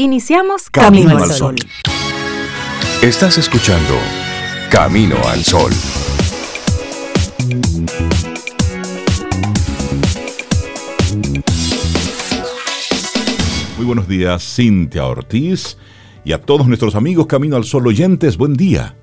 Iniciamos Camino, al Sol. Estás escuchando Camino al Sol. Muy buenos días, Cintia Ortiz, y a todos nuestros amigos Camino al Sol oyentes, buen día.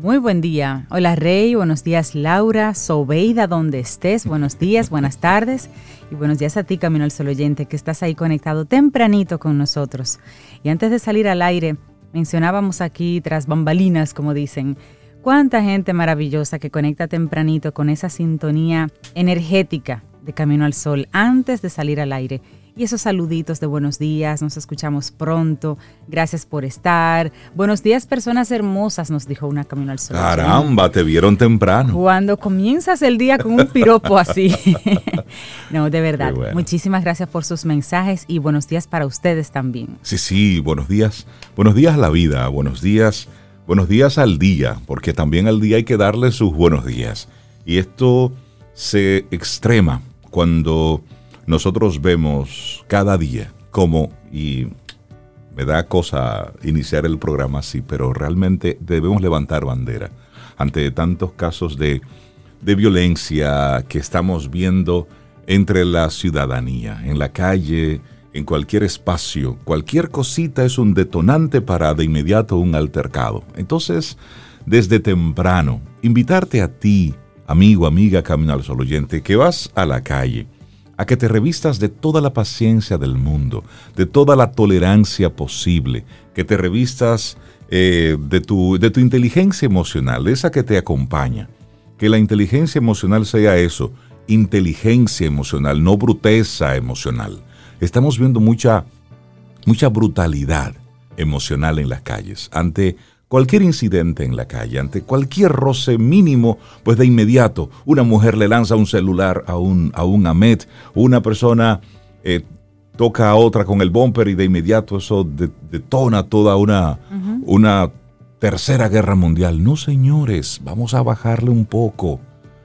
Muy buen día. Hola Rey, buenos días Laura, Sobeida, donde estés, buenos días, buenas tardes y buenos días a ti Camino al Sol oyente que estás ahí conectado tempranito con nosotros. Y antes de salir al aire, mencionábamos aquí tras bambalinas, como dicen, cuánta gente maravillosa que conecta tempranito con esa sintonía energética de Camino al Sol antes de salir al aire y esos saluditos de buenos días, nos escuchamos pronto, gracias por estar. Buenos días, personas hermosas, nos dijo una Camino al Sol. Caramba, te vieron temprano. Cuando comienzas el día con un piropo así. no, de verdad. Muchísimas gracias por sus mensajes y buenos días para ustedes también. Sí, sí, buenos días. Buenos días a la vida, buenos días, buenos días al día, porque también al día hay que darle sus buenos días. Y esto se extrema cuando nosotros vemos cada día cómo, y me da cosa iniciar el programa así, pero realmente debemos levantar bandera ante tantos casos de, de violencia que estamos viendo entre la ciudadanía, en la calle, en cualquier espacio. Cualquier cosita es un detonante para de inmediato un altercado. Entonces, desde temprano, invitarte a ti, amigo, amiga, camino al oyente, que vas a la calle a que te revistas de toda la paciencia del mundo, de toda la tolerancia posible, que te revistas eh, de, tu, de tu inteligencia emocional, de esa que te acompaña. Que la inteligencia emocional sea eso, inteligencia emocional, no bruteza emocional. Estamos viendo mucha, mucha brutalidad emocional en las calles ante Cualquier incidente en la calle, ante cualquier roce mínimo, pues de inmediato una mujer le lanza un celular a un, a un Amet, una persona eh, toca a otra con el bumper y de inmediato eso detona toda una, una tercera guerra mundial. No, señores, vamos a bajarle un poco.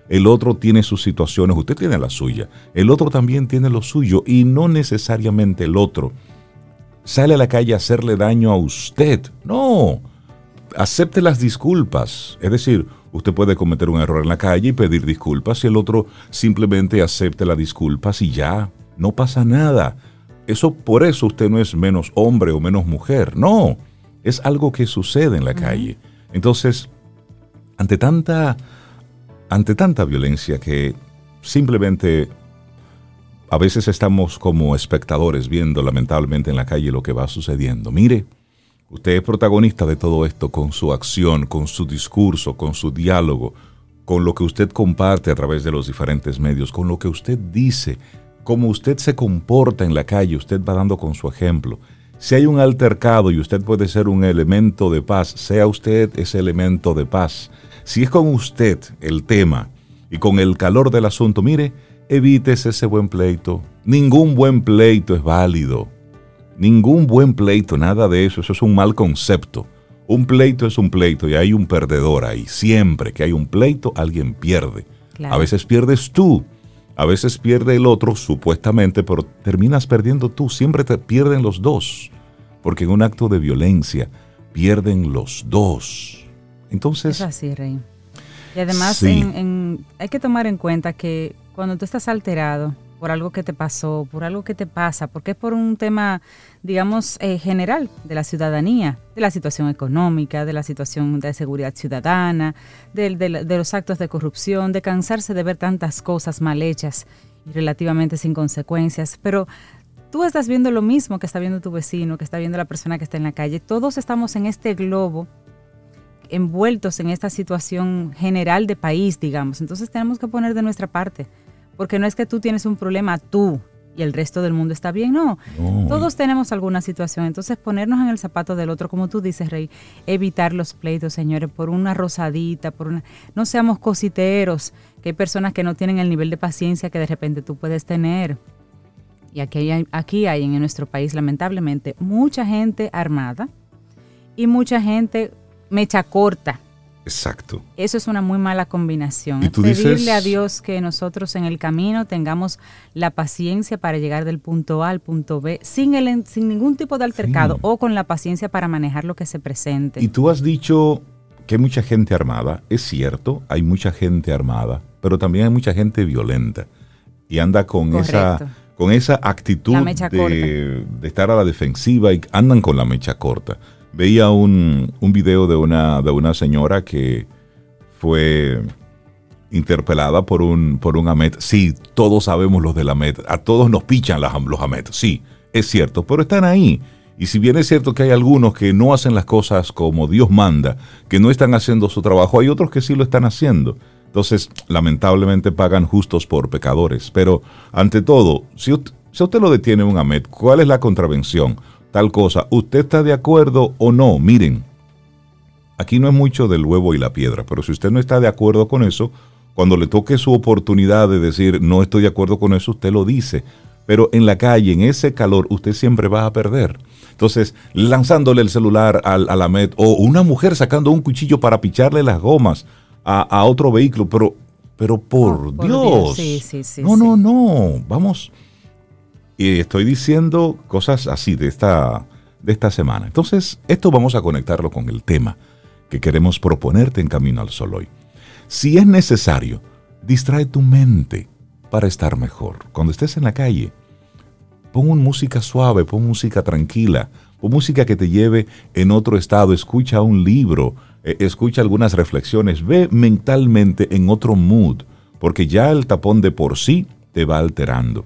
El otro tiene sus situaciones, usted tiene la suya, el otro también tiene lo suyo y no necesariamente el otro sale a la calle a hacerle daño a usted. No acepte las disculpas. Es decir, usted puede cometer un error en la calle y pedir disculpas y el otro simplemente acepte las disculpas y ya, no pasa nada. Eso por eso usted no es menos hombre o menos mujer, no, es algo que sucede en la calle. Entonces, ante tanta ante tanta violencia que simplemente a veces estamos como espectadores viendo lamentablemente en la calle lo que va sucediendo. Mire, Usted es protagonista de todo esto con su acción, con su discurso, con su diálogo, con lo que usted comparte a través de los diferentes medios, con lo que usted dice, cómo usted se comporta en la calle, usted va dando con su ejemplo. Si hay un altercado y usted puede ser un elemento de paz, sea usted ese elemento de paz. Si es con usted el tema y con el calor del asunto, mire, evites ese buen pleito. Ningún buen pleito es válido. Ningún buen pleito, nada de eso, eso es un mal concepto. Un pleito es un pleito y hay un perdedor ahí. Siempre que hay un pleito, alguien pierde. A veces pierdes tú, a veces pierde el otro, supuestamente, pero terminas perdiendo tú. Siempre te pierden los dos. Porque en un acto de violencia pierden los dos. Entonces. Es así, Rey. Y además hay que tomar en cuenta que cuando tú estás alterado, por algo que te pasó, por algo que te pasa, porque es por un tema, digamos, eh, general de la ciudadanía, de la situación económica, de la situación de seguridad ciudadana, de, de los actos de corrupción, de cansarse de ver tantas cosas mal hechas y relativamente sin consecuencias. Pero tú estás viendo lo mismo que está viendo tu vecino, que está viendo la persona que está en la calle. Todos estamos en este globo envueltos en esta situación general de país, digamos. Entonces tenemos que poner de nuestra parte. Porque no es que tú tienes un problema tú y el resto del mundo está bien, no. Todos tenemos alguna situación. Entonces ponernos en el zapato del otro, como tú dices, Rey, evitar los pleitos, señores, por una rosadita, por una... No seamos cositeros, que hay personas que no tienen el nivel de paciencia que de repente tú puedes tener. Y aquí hay, aquí hay en nuestro país, lamentablemente, mucha gente armada y mucha gente mecha corta Exacto. Eso es una muy mala combinación. ¿Y Pedirle a Dios que nosotros en el camino tengamos la paciencia para llegar del punto A al punto B sin, el, sin ningún tipo de altercado o con la paciencia para manejar lo que se presente. Y tú has dicho que hay mucha gente armada. Es cierto, hay mucha gente armada, pero también hay mucha gente violenta y anda con esa con esa actitud de, de, estar a la defensiva y andan con la mecha corta. Veía un, un video de una, de una señora que fue interpelada por un, por un AMET. Sí, todos sabemos los del AMET. A todos nos pichan los AMET. Sí, es cierto, pero están ahí. Y si bien es cierto que hay algunos que no hacen las cosas como Dios manda, que no están haciendo su trabajo, hay otros que sí lo están haciendo. Entonces, lamentablemente pagan justos por pecadores. Pero, ante todo, si usted, si usted lo detiene un AMET, ¿cuál es la contravención? Tal cosa. ¿Usted está de acuerdo o no? Miren, aquí no es mucho del huevo y la piedra, pero si usted no está de acuerdo con eso, cuando le toque su oportunidad de decir no estoy de acuerdo con eso, usted lo dice. Pero en la calle, en ese calor, usted siempre va a perder. Entonces, lanzándole el celular al, a la MET o una mujer sacando un cuchillo para picharle las gomas a, otro vehículo, pero, pero por, Dios. Sí, sí, sí, no, no, no. Vamos, y estoy diciendo cosas así de esta, de esta semana. Entonces, esto vamos a conectarlo con el tema que queremos proponerte en Camino al Sol hoy. Si es necesario, distrae tu mente para estar mejor. Cuando estés en la calle, pon música suave, pon música tranquila, pon música que te lleve en otro estado, escucha un libro, eh, escucha algunas reflexiones, ve mentalmente en otro mood, porque ya el tapón de por sí te va alterando.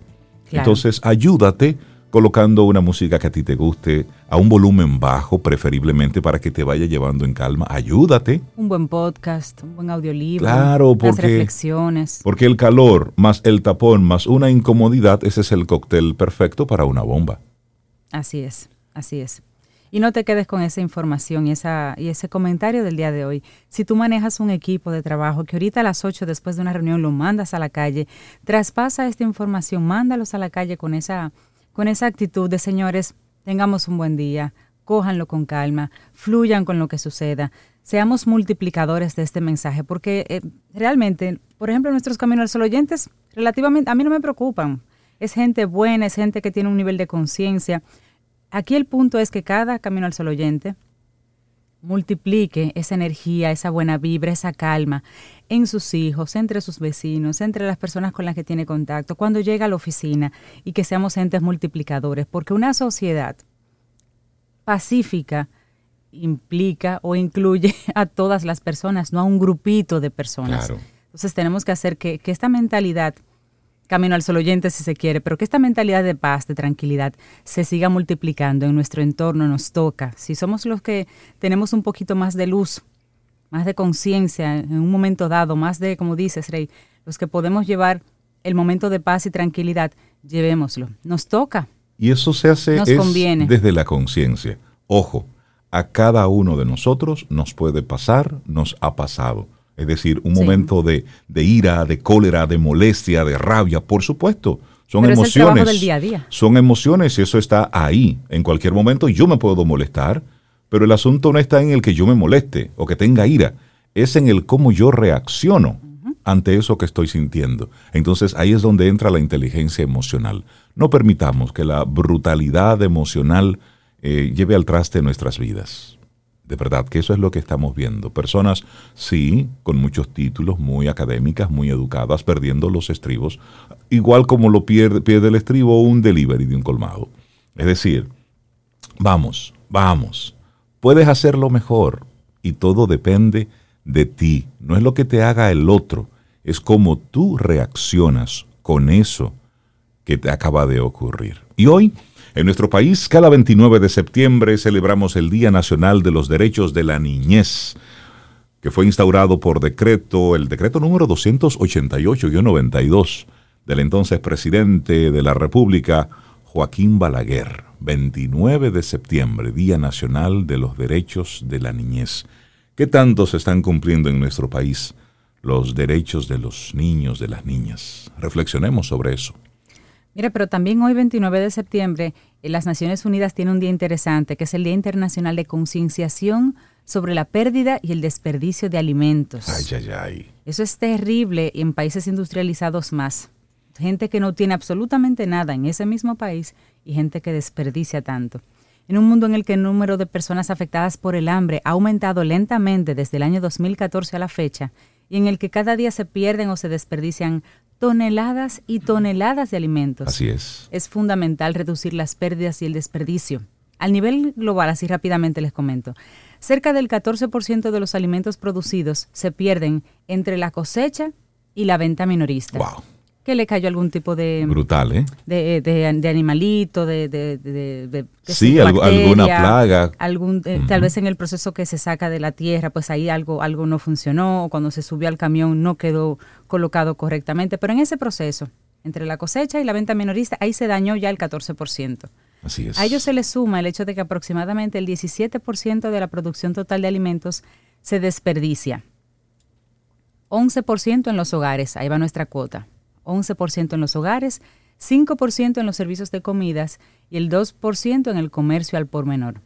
Entonces, ayúdate colocando una música que a ti te guste, a un volumen bajo, preferiblemente para que te vaya llevando en calma. Ayúdate. Un buen podcast, un buen audiolibro. Claro, porque, reflexiones. Porque el calor más el tapón más una incomodidad, ese es el cóctel perfecto para una bomba. Así es, así es. Y no te quedes con esa información y, esa, y ese comentario del día de hoy. Si tú manejas un equipo de trabajo que ahorita a las 8 después de una reunión lo mandas a la calle, traspasa esta información, mándalos a la calle con esa, con esa actitud de señores, tengamos un buen día, cójanlo con calma, fluyan con lo que suceda, seamos multiplicadores de este mensaje, porque eh, realmente, por ejemplo, nuestros caminos al oyentes, relativamente, a mí no me preocupan. Es gente buena, es gente que tiene un nivel de conciencia Aquí el punto es que cada Camino al Sol oyente multiplique esa energía, esa buena vibra, esa calma en sus hijos, entre sus vecinos, entre las personas con las que tiene contacto, cuando llega a la oficina y que seamos entes multiplicadores, porque una sociedad pacífica implica o incluye a todas las personas, no a un grupito de personas. Entonces tenemos que hacer que, que esta mentalidad camino al sol oyente si se quiere, pero que esta mentalidad de paz, de tranquilidad, se siga multiplicando en nuestro entorno, nos toca. Si somos los que tenemos un poquito más de luz, más de conciencia en un momento dado, más de, como dices, Rey, los que podemos llevar el momento de paz y tranquilidad, llevémoslo. Nos toca. Y eso se hace desde la conciencia. Ojo, a cada uno de nosotros nos puede pasar, nos ha pasado es decir, un momento de, ira, de cólera, de molestia, de rabia, por supuesto. Son emociones. del día a día. Son emociones y eso está ahí. En cualquier momento yo me puedo molestar, pero el asunto no está en el que yo me moleste o que tenga ira, es en el cómo yo reacciono ante eso que estoy sintiendo. Entonces ahí es donde entra la inteligencia emocional. No permitamos que la brutalidad emocional eh, lleve al traste nuestras vidas. De verdad que eso es lo que estamos viendo. Personas, sí, con muchos títulos, muy académicas, muy educadas, perdiendo los estribos, igual como lo pierde, el estribo un delivery de un colmado. Es decir, vamos, vamos, puedes hacerlo mejor y todo depende de ti. No es lo que te haga el otro, es cómo tú reaccionas con eso que te acaba de ocurrir. Y hoy en nuestro país, cada 29 de septiembre celebramos el Día Nacional de los Derechos de la Niñez, que fue instaurado por decreto, el decreto número 288-92 del entonces presidente de la República, Joaquín Balaguer. 29 de septiembre, Día Nacional de los Derechos de la Niñez. ¿Qué tanto se están cumpliendo en nuestro país los derechos de los niños, de las niñas? Reflexionemos sobre eso. Mira, pero también hoy 29 de septiembre eh, las Naciones Unidas tienen un día interesante, que es el Día Internacional de Concienciación sobre la pérdida y el desperdicio de alimentos. Ay, ay, ay. Eso es terrible en países industrializados más. Gente que no tiene absolutamente nada en ese mismo país y gente que desperdicia tanto. En un mundo en el que el número de personas afectadas por el hambre ha aumentado lentamente desde el año 2014 a la fecha y en el que cada día se pierden o se desperdician toneladas y toneladas de alimentos. Así es. Es fundamental reducir las pérdidas y el desperdicio. Al nivel global, así rápidamente les comento, cerca del 14% de los alimentos producidos se pierden entre la cosecha y la venta minorista. Wow. Que le cayó algún tipo de... Brutal, ¿eh? De, de, animalito, de... de, sí, alguna plaga. Algún, eh, Tal vez en el proceso que se saca de la tierra, pues ahí algo, algo no funcionó, o cuando se subió al camión no quedó colocado correctamente. Pero en ese proceso, entre la cosecha y la venta minorista, ahí se dañó ya el 14%. Así es. A ello se le suma el hecho de que aproximadamente el 17% de la producción total de alimentos se desperdicia. 11% en los hogares, ahí va nuestra cuota. 11% en los hogares, 5% en los servicios de comidas y el 2% en el comercio al por menor.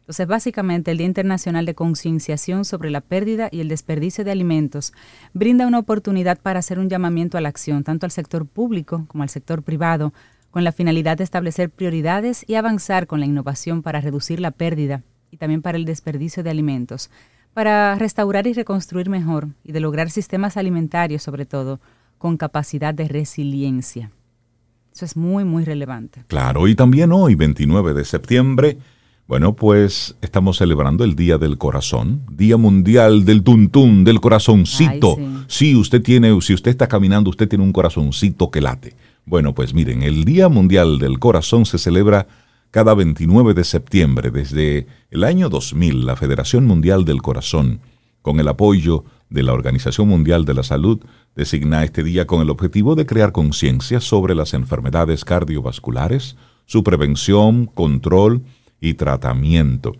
Entonces, básicamente, el Día Internacional de Concienciación sobre la pérdida y el desperdicio de alimentos brinda una oportunidad para hacer un llamamiento a la acción, tanto al sector público como al sector privado, con la finalidad de establecer prioridades y avanzar con la innovación para reducir la pérdida y también para el desperdicio de alimentos, para restaurar y reconstruir mejor y de lograr sistemas alimentarios, sobre todo, con capacidad de resiliencia. Eso es muy, muy relevante. Claro, y también hoy, 29 de septiembre, bueno, pues estamos celebrando el Día del Corazón, Día Mundial del Tuntún, del corazoncito. sí. usted tiene, si usted está caminando, usted tiene un corazoncito que late. Bueno, pues miren, el Día Mundial del Corazón se celebra cada 29 de septiembre. Desde el año 2000, la Federación Mundial del Corazón, con el apoyo de la Organización Mundial de la Salud, designa este día con el objetivo de crear conciencia sobre las enfermedades cardiovasculares, su prevención, control y tratamiento.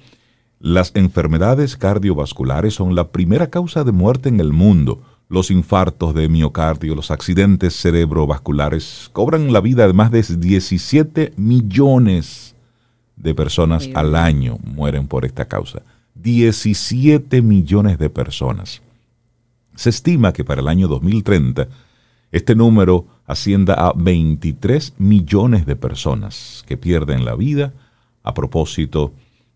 Las enfermedades cardiovasculares son la primera causa de muerte en el mundo. Los infartos de miocardio, los accidentes cerebrovasculares cobran la vida de más de 17 millones de personas al año mueren por esta causa. 17 millones de personas. Se estima que para el año 2030 este número ascienda a 23 millones de personas que pierden la vida a propósito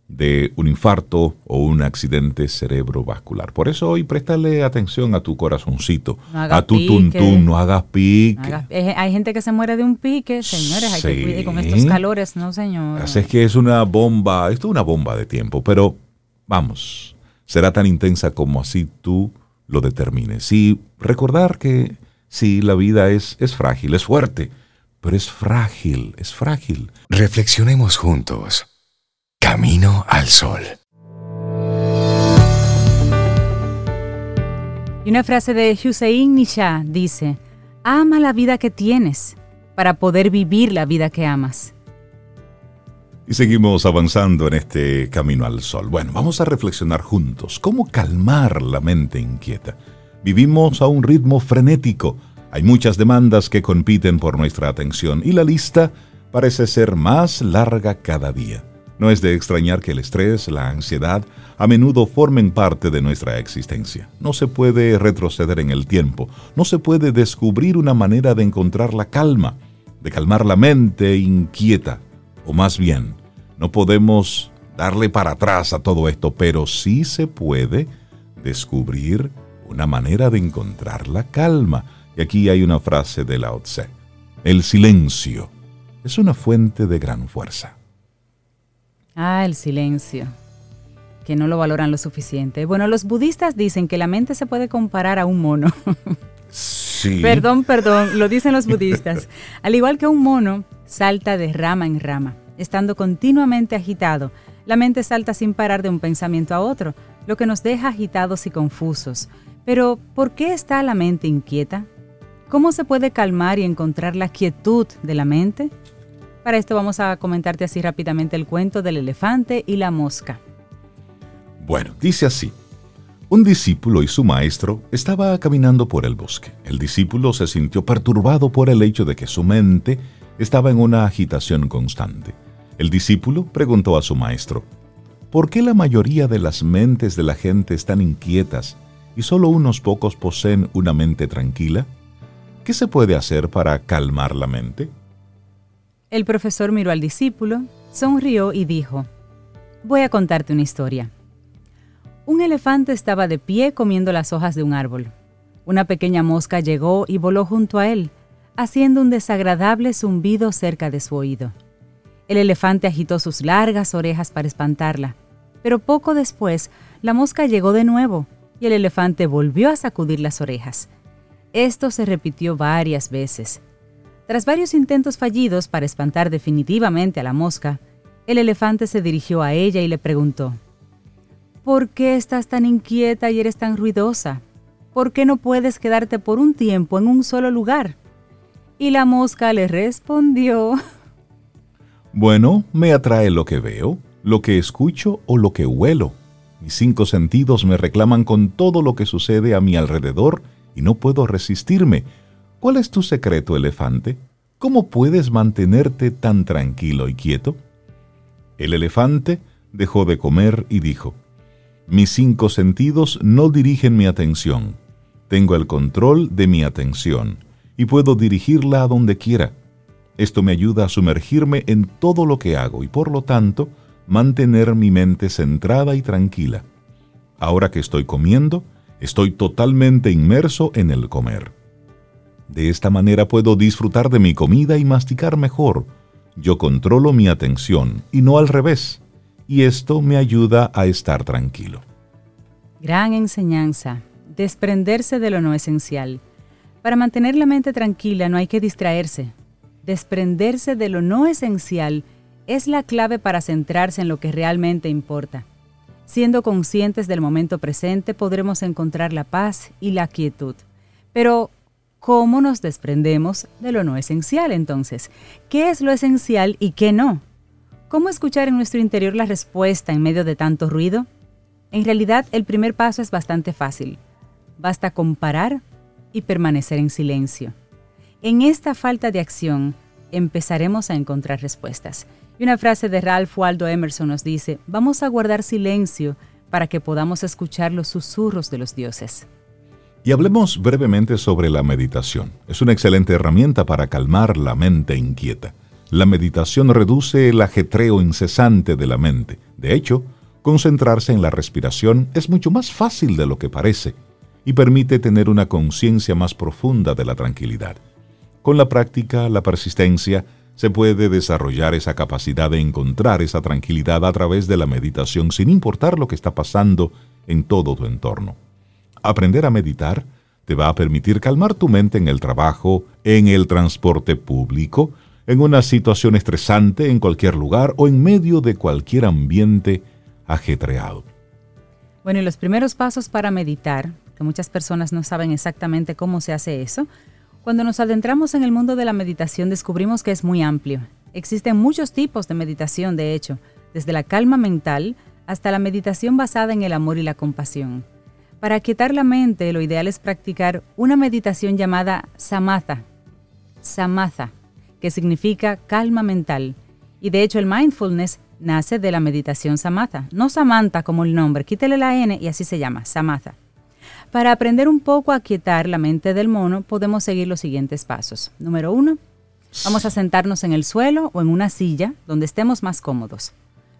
de un infarto o un accidente cerebrovascular. Por eso hoy préstale atención a tu corazoncito, a tu tuntún, no hagas pique. hay gente que se muere de un pique, señores, hay que cuidar con estos calores, no señor. Así es que es una bomba, esto es una bomba de tiempo, pero vamos, será tan intensa como así tú lo determines. Y recordar que sí, la vida es, es frágil, es fuerte, pero es frágil, es frágil. Reflexionemos juntos. Camino al sol. Y una frase de Hussein Nisha dice, ama la vida que tienes para poder vivir la vida que amas. Y seguimos avanzando en este camino al sol. Bueno, vamos a reflexionar juntos. ¿Cómo calmar la mente inquieta? Vivimos a un ritmo frenético. Hay muchas demandas que compiten por nuestra atención y la lista parece ser más larga cada día. No es de extrañar que el estrés, la ansiedad, a menudo formen parte de nuestra existencia. No se puede retroceder en el tiempo, no se puede descubrir una manera de encontrar la calma, de calmar la mente inquieta, o más bien, no podemos darle para atrás a todo esto, pero sí se puede descubrir una manera de encontrar la calma. Y aquí hay una frase de Lao Tse. El silencio es una fuente de gran fuerza. Ah, el silencio, que no lo valoran lo suficiente. Bueno, los budistas dicen que la mente se puede comparar a un mono. Sí. Perdón, perdón, lo dicen los budistas. Al igual que un mono, salta de rama en rama estando continuamente agitado, la mente salta sin parar de un pensamiento a otro, lo que nos deja agitados y confusos. Pero, ¿por qué está la mente inquieta? ¿Cómo se puede calmar y encontrar la quietud de la mente? Para esto vamos a comentarte así rápidamente el cuento del elefante y la mosca. Bueno, dice así. Un discípulo y su maestro estaba caminando por el bosque. El discípulo se sintió perturbado por el hecho de que su mente estaba en una agitación constante. El discípulo preguntó a su maestro, ¿por qué la mayoría de las mentes de la gente están inquietas y solo unos pocos poseen una mente tranquila? ¿Qué se puede hacer para calmar la mente? El profesor miró al discípulo, sonrió y dijo, Voy a contarte una historia. Un elefante estaba de pie comiendo las hojas de un árbol. Una pequeña mosca llegó y voló junto a él, haciendo un desagradable zumbido cerca de su oído. El elefante agitó sus largas orejas para espantarla, pero poco después la mosca llegó de nuevo y el elefante volvió a sacudir las orejas. Esto se repitió varias veces. Tras varios intentos fallidos para espantar definitivamente a la mosca, el elefante se dirigió a ella y le preguntó, ¿Por qué estás tan inquieta y eres tan ruidosa? ¿Por qué no puedes quedarte por un tiempo en un solo lugar? Y la mosca le respondió, Bueno, me atrae lo que veo, lo que escucho o lo que huelo. Mis cinco sentidos me reclaman con todo lo que sucede a mi alrededor y no puedo resistirme. ¿Cuál es tu secreto, elefante? ¿Cómo puedes mantenerte tan tranquilo y quieto? El elefante dejó de comer y dijo, Mis cinco sentidos no dirigen mi atención. Tengo el control de mi atención y puedo dirigirla a donde quiera. Esto me ayuda a sumergirme en todo lo que hago y por lo tanto mantener mi mente centrada y tranquila. Ahora que estoy comiendo, estoy totalmente inmerso en el comer. De esta manera puedo disfrutar de mi comida y masticar mejor. Yo controlo mi atención y no al revés, y esto me ayuda a estar tranquilo. Gran enseñanza, desprenderse de lo no esencial. Para mantener la mente tranquila no hay que distraerse. Desprenderse de lo no esencial es la clave para centrarse en lo que realmente importa. Siendo conscientes del momento presente podremos encontrar la paz y la quietud. Pero, ¿cómo nos desprendemos de lo no esencial entonces? ¿Qué es lo esencial y qué no? ¿Cómo escuchar en nuestro interior la respuesta en medio de tanto ruido? En realidad, el primer paso es bastante fácil. Basta comparar y permanecer en silencio. En esta falta de acción empezaremos a encontrar respuestas. Y una frase de Ralph Waldo Emerson nos dice, vamos a guardar silencio para que podamos escuchar los susurros de los dioses. Y hablemos brevemente sobre la meditación. Es una excelente herramienta para calmar la mente inquieta. La meditación reduce el ajetreo incesante de la mente. De hecho, concentrarse en la respiración es mucho más fácil de lo que parece y permite tener una conciencia más profunda de la tranquilidad. Con la práctica, la persistencia, se puede desarrollar esa capacidad de encontrar esa tranquilidad a través de la meditación sin importar lo que está pasando en todo tu entorno. Aprender a meditar te va a permitir calmar tu mente en el trabajo, en el transporte público, en una situación estresante en cualquier lugar o en medio de cualquier ambiente ajetreado. Bueno, y los primeros pasos para meditar, que muchas personas no saben exactamente cómo se hace eso, cuando nos adentramos en el mundo de la meditación descubrimos que es muy amplio. Existen muchos tipos de meditación, de hecho, desde la calma mental hasta la meditación basada en el amor y la compasión. Para quietar la mente, lo ideal es practicar una meditación llamada samatha. Samatha, que significa calma mental. Y de hecho el mindfulness nace de la meditación samatha. No Samantha como el nombre, quítele la N y así se llama, samatha. Para aprender un poco a quietar la mente del mono, podemos seguir los siguientes pasos. Número uno, vamos a sentarnos en el suelo o en una silla donde estemos más cómodos.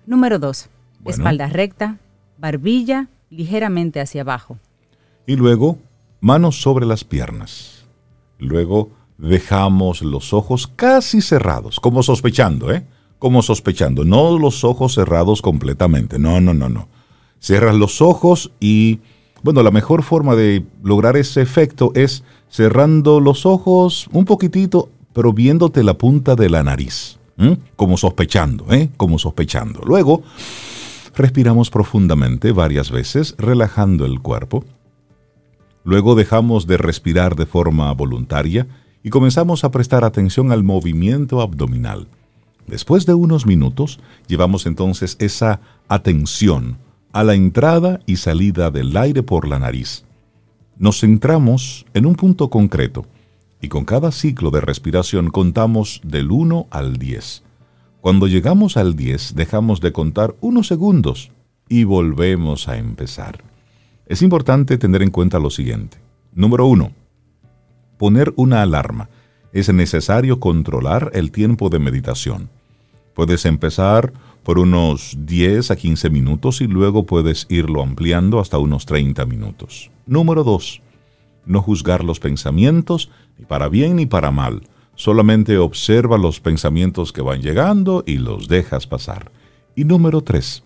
Número dos, espalda recta, barbilla ligeramente hacia abajo. Y luego, manos sobre las piernas. Luego, dejamos los ojos casi cerrados, como sospechando, ¿eh? Como sospechando, no los ojos cerrados completamente, no, no, no, no. Cierras los ojos y bueno, la mejor forma de lograr ese efecto es cerrando los ojos un poquitito, pero viéndote la punta de la nariz, como sospechando, ¿eh? Como sospechando. Luego, respiramos profundamente varias veces, relajando el cuerpo. Luego dejamos de respirar de forma voluntaria y comenzamos a prestar atención al movimiento abdominal. Después de unos minutos, llevamos entonces esa atención a la entrada y salida del aire por la nariz. Nos centramos en un punto concreto y con cada ciclo de respiración contamos del 1 al 10. Cuando llegamos al 10 dejamos de contar unos segundos y volvemos a empezar. Es importante tener en cuenta lo siguiente. Número uno, poner una alarma. Es necesario controlar el tiempo de meditación. Puedes empezar por unos 10 a 15 minutos y luego puedes irlo ampliando hasta unos 30 minutos. Número 2. No juzgar los pensamientos, ni para bien ni para mal. Solamente observa los pensamientos que van llegando y los dejas pasar. Y número 3.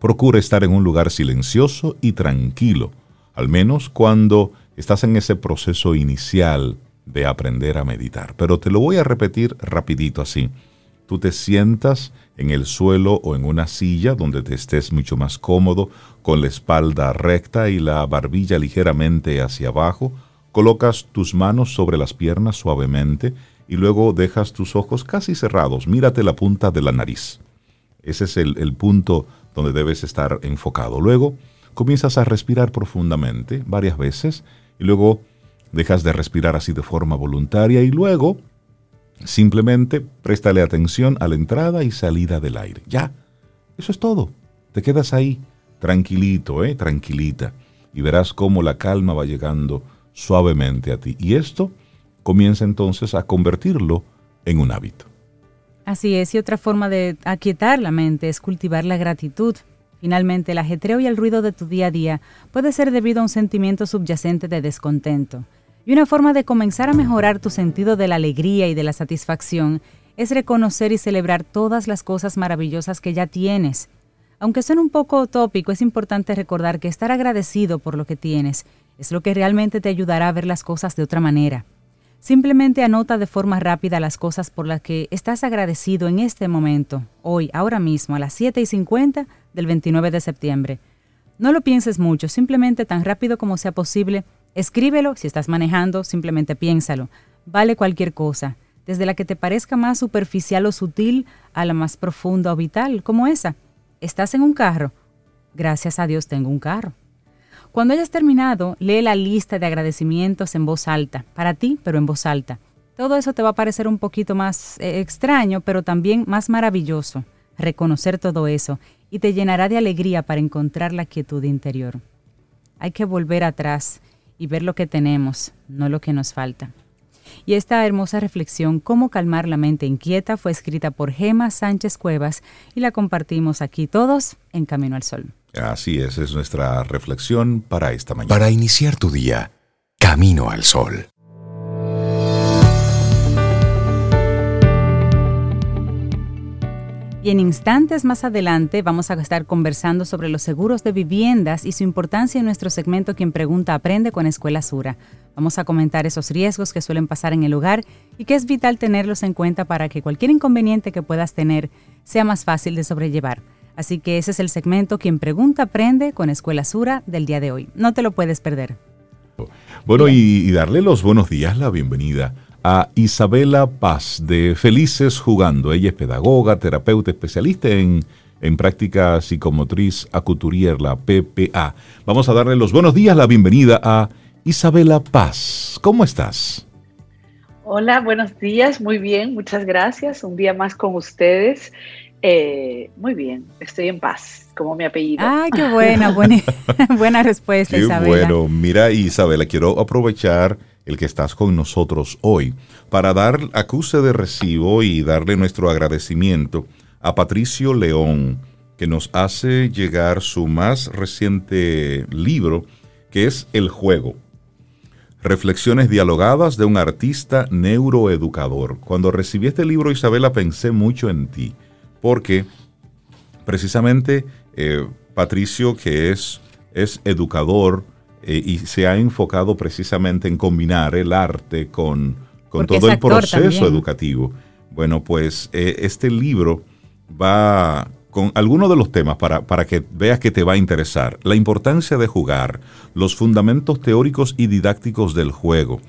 Procura estar en un lugar silencioso y tranquilo, al menos cuando estás en ese proceso inicial de aprender a meditar. Pero te lo voy a repetir rapidito así. Tú te sientas en el suelo o en una silla donde te estés mucho más cómodo, con la espalda recta y la barbilla ligeramente hacia abajo, colocas tus manos sobre las piernas suavemente y luego dejas tus ojos casi cerrados, mírate la punta de la nariz. Ese es el, el punto donde debes estar enfocado. Luego comienzas a respirar profundamente varias veces y luego dejas de respirar así de forma voluntaria y luego Simplemente préstale atención a la entrada y salida del aire. Ya, eso es todo. Te quedas ahí, tranquilito, ¿eh? tranquilita, y verás cómo la calma va llegando suavemente a ti. Y esto comienza entonces a convertirlo en un hábito. Así es, y otra forma de aquietar la mente es cultivar la gratitud. Finalmente, el ajetreo y el ruido de tu día a día puede ser debido a un sentimiento subyacente de descontento. Y una forma de comenzar a mejorar tu sentido de la alegría y de la satisfacción es reconocer y celebrar todas las cosas maravillosas que ya tienes. Aunque suene un poco utópico, es importante recordar que estar agradecido por lo que tienes es lo que realmente te ayudará a ver las cosas de otra manera. Simplemente anota de forma rápida las cosas por las que estás agradecido en este momento, hoy, ahora mismo, a las 7 y 50 del 29 de septiembre. No lo pienses mucho, simplemente tan rápido como sea posible, Escríbelo, si estás manejando, simplemente piénsalo. Vale cualquier cosa, desde la que te parezca más superficial o sutil a la más profunda o vital, como esa. ¿Estás en un carro? Gracias a Dios tengo un carro. Cuando hayas terminado, lee la lista de agradecimientos en voz alta, para ti, pero en voz alta. Todo eso te va a parecer un poquito más eh, extraño, pero también más maravilloso, reconocer todo eso, y te llenará de alegría para encontrar la quietud interior. Hay que volver atrás y ver lo que tenemos, no lo que nos falta. Y esta hermosa reflexión, Cómo calmar la mente inquieta, fue escrita por Gema Sánchez Cuevas y la compartimos aquí todos en Camino al Sol. Así es, es nuestra reflexión para esta mañana. Para iniciar tu día, Camino al Sol. Y en instantes más adelante vamos a estar conversando sobre los seguros de viviendas y su importancia en nuestro segmento Quien Pregunta Aprende con Escuela Sura. Vamos a comentar esos riesgos que suelen pasar en el hogar y que es vital tenerlos en cuenta para que cualquier inconveniente que puedas tener sea más fácil de sobrellevar. Así que ese es el segmento Quien Pregunta Aprende con Escuela Sura del día de hoy. No te lo puedes perder. Bueno, y, darle los buenos días, la bienvenida a Isabela Paz de Felices Jugando. Ella es pedagoga, terapeuta, especialista en, en práctica psicomotriz acuturier, la PPA. Vamos a darle los buenos días, la bienvenida a Isabela Paz. ¿Cómo estás? Hola, buenos días, muy bien, muchas gracias. Un día más con ustedes. Eh, muy bien, estoy en paz, como mi apellido. Ah, qué buena, buena, buena respuesta, qué Bueno, mira, Isabela, quiero aprovechar el que estás con nosotros hoy, para dar acuse de recibo y darle nuestro agradecimiento a Patricio León, que nos hace llegar su más reciente libro, que es El juego. Reflexiones dialogadas de un artista neuroeducador. Cuando recibí este libro, Isabela, pensé mucho en ti, porque precisamente eh, Patricio, que es, es educador, eh, y se ha enfocado precisamente en combinar el arte con, todo el proceso educativo. Bueno, pues eh, este libro va con algunos de los temas para, para, que veas que te va a interesar. La importancia de jugar, los fundamentos teóricos y didácticos del juego.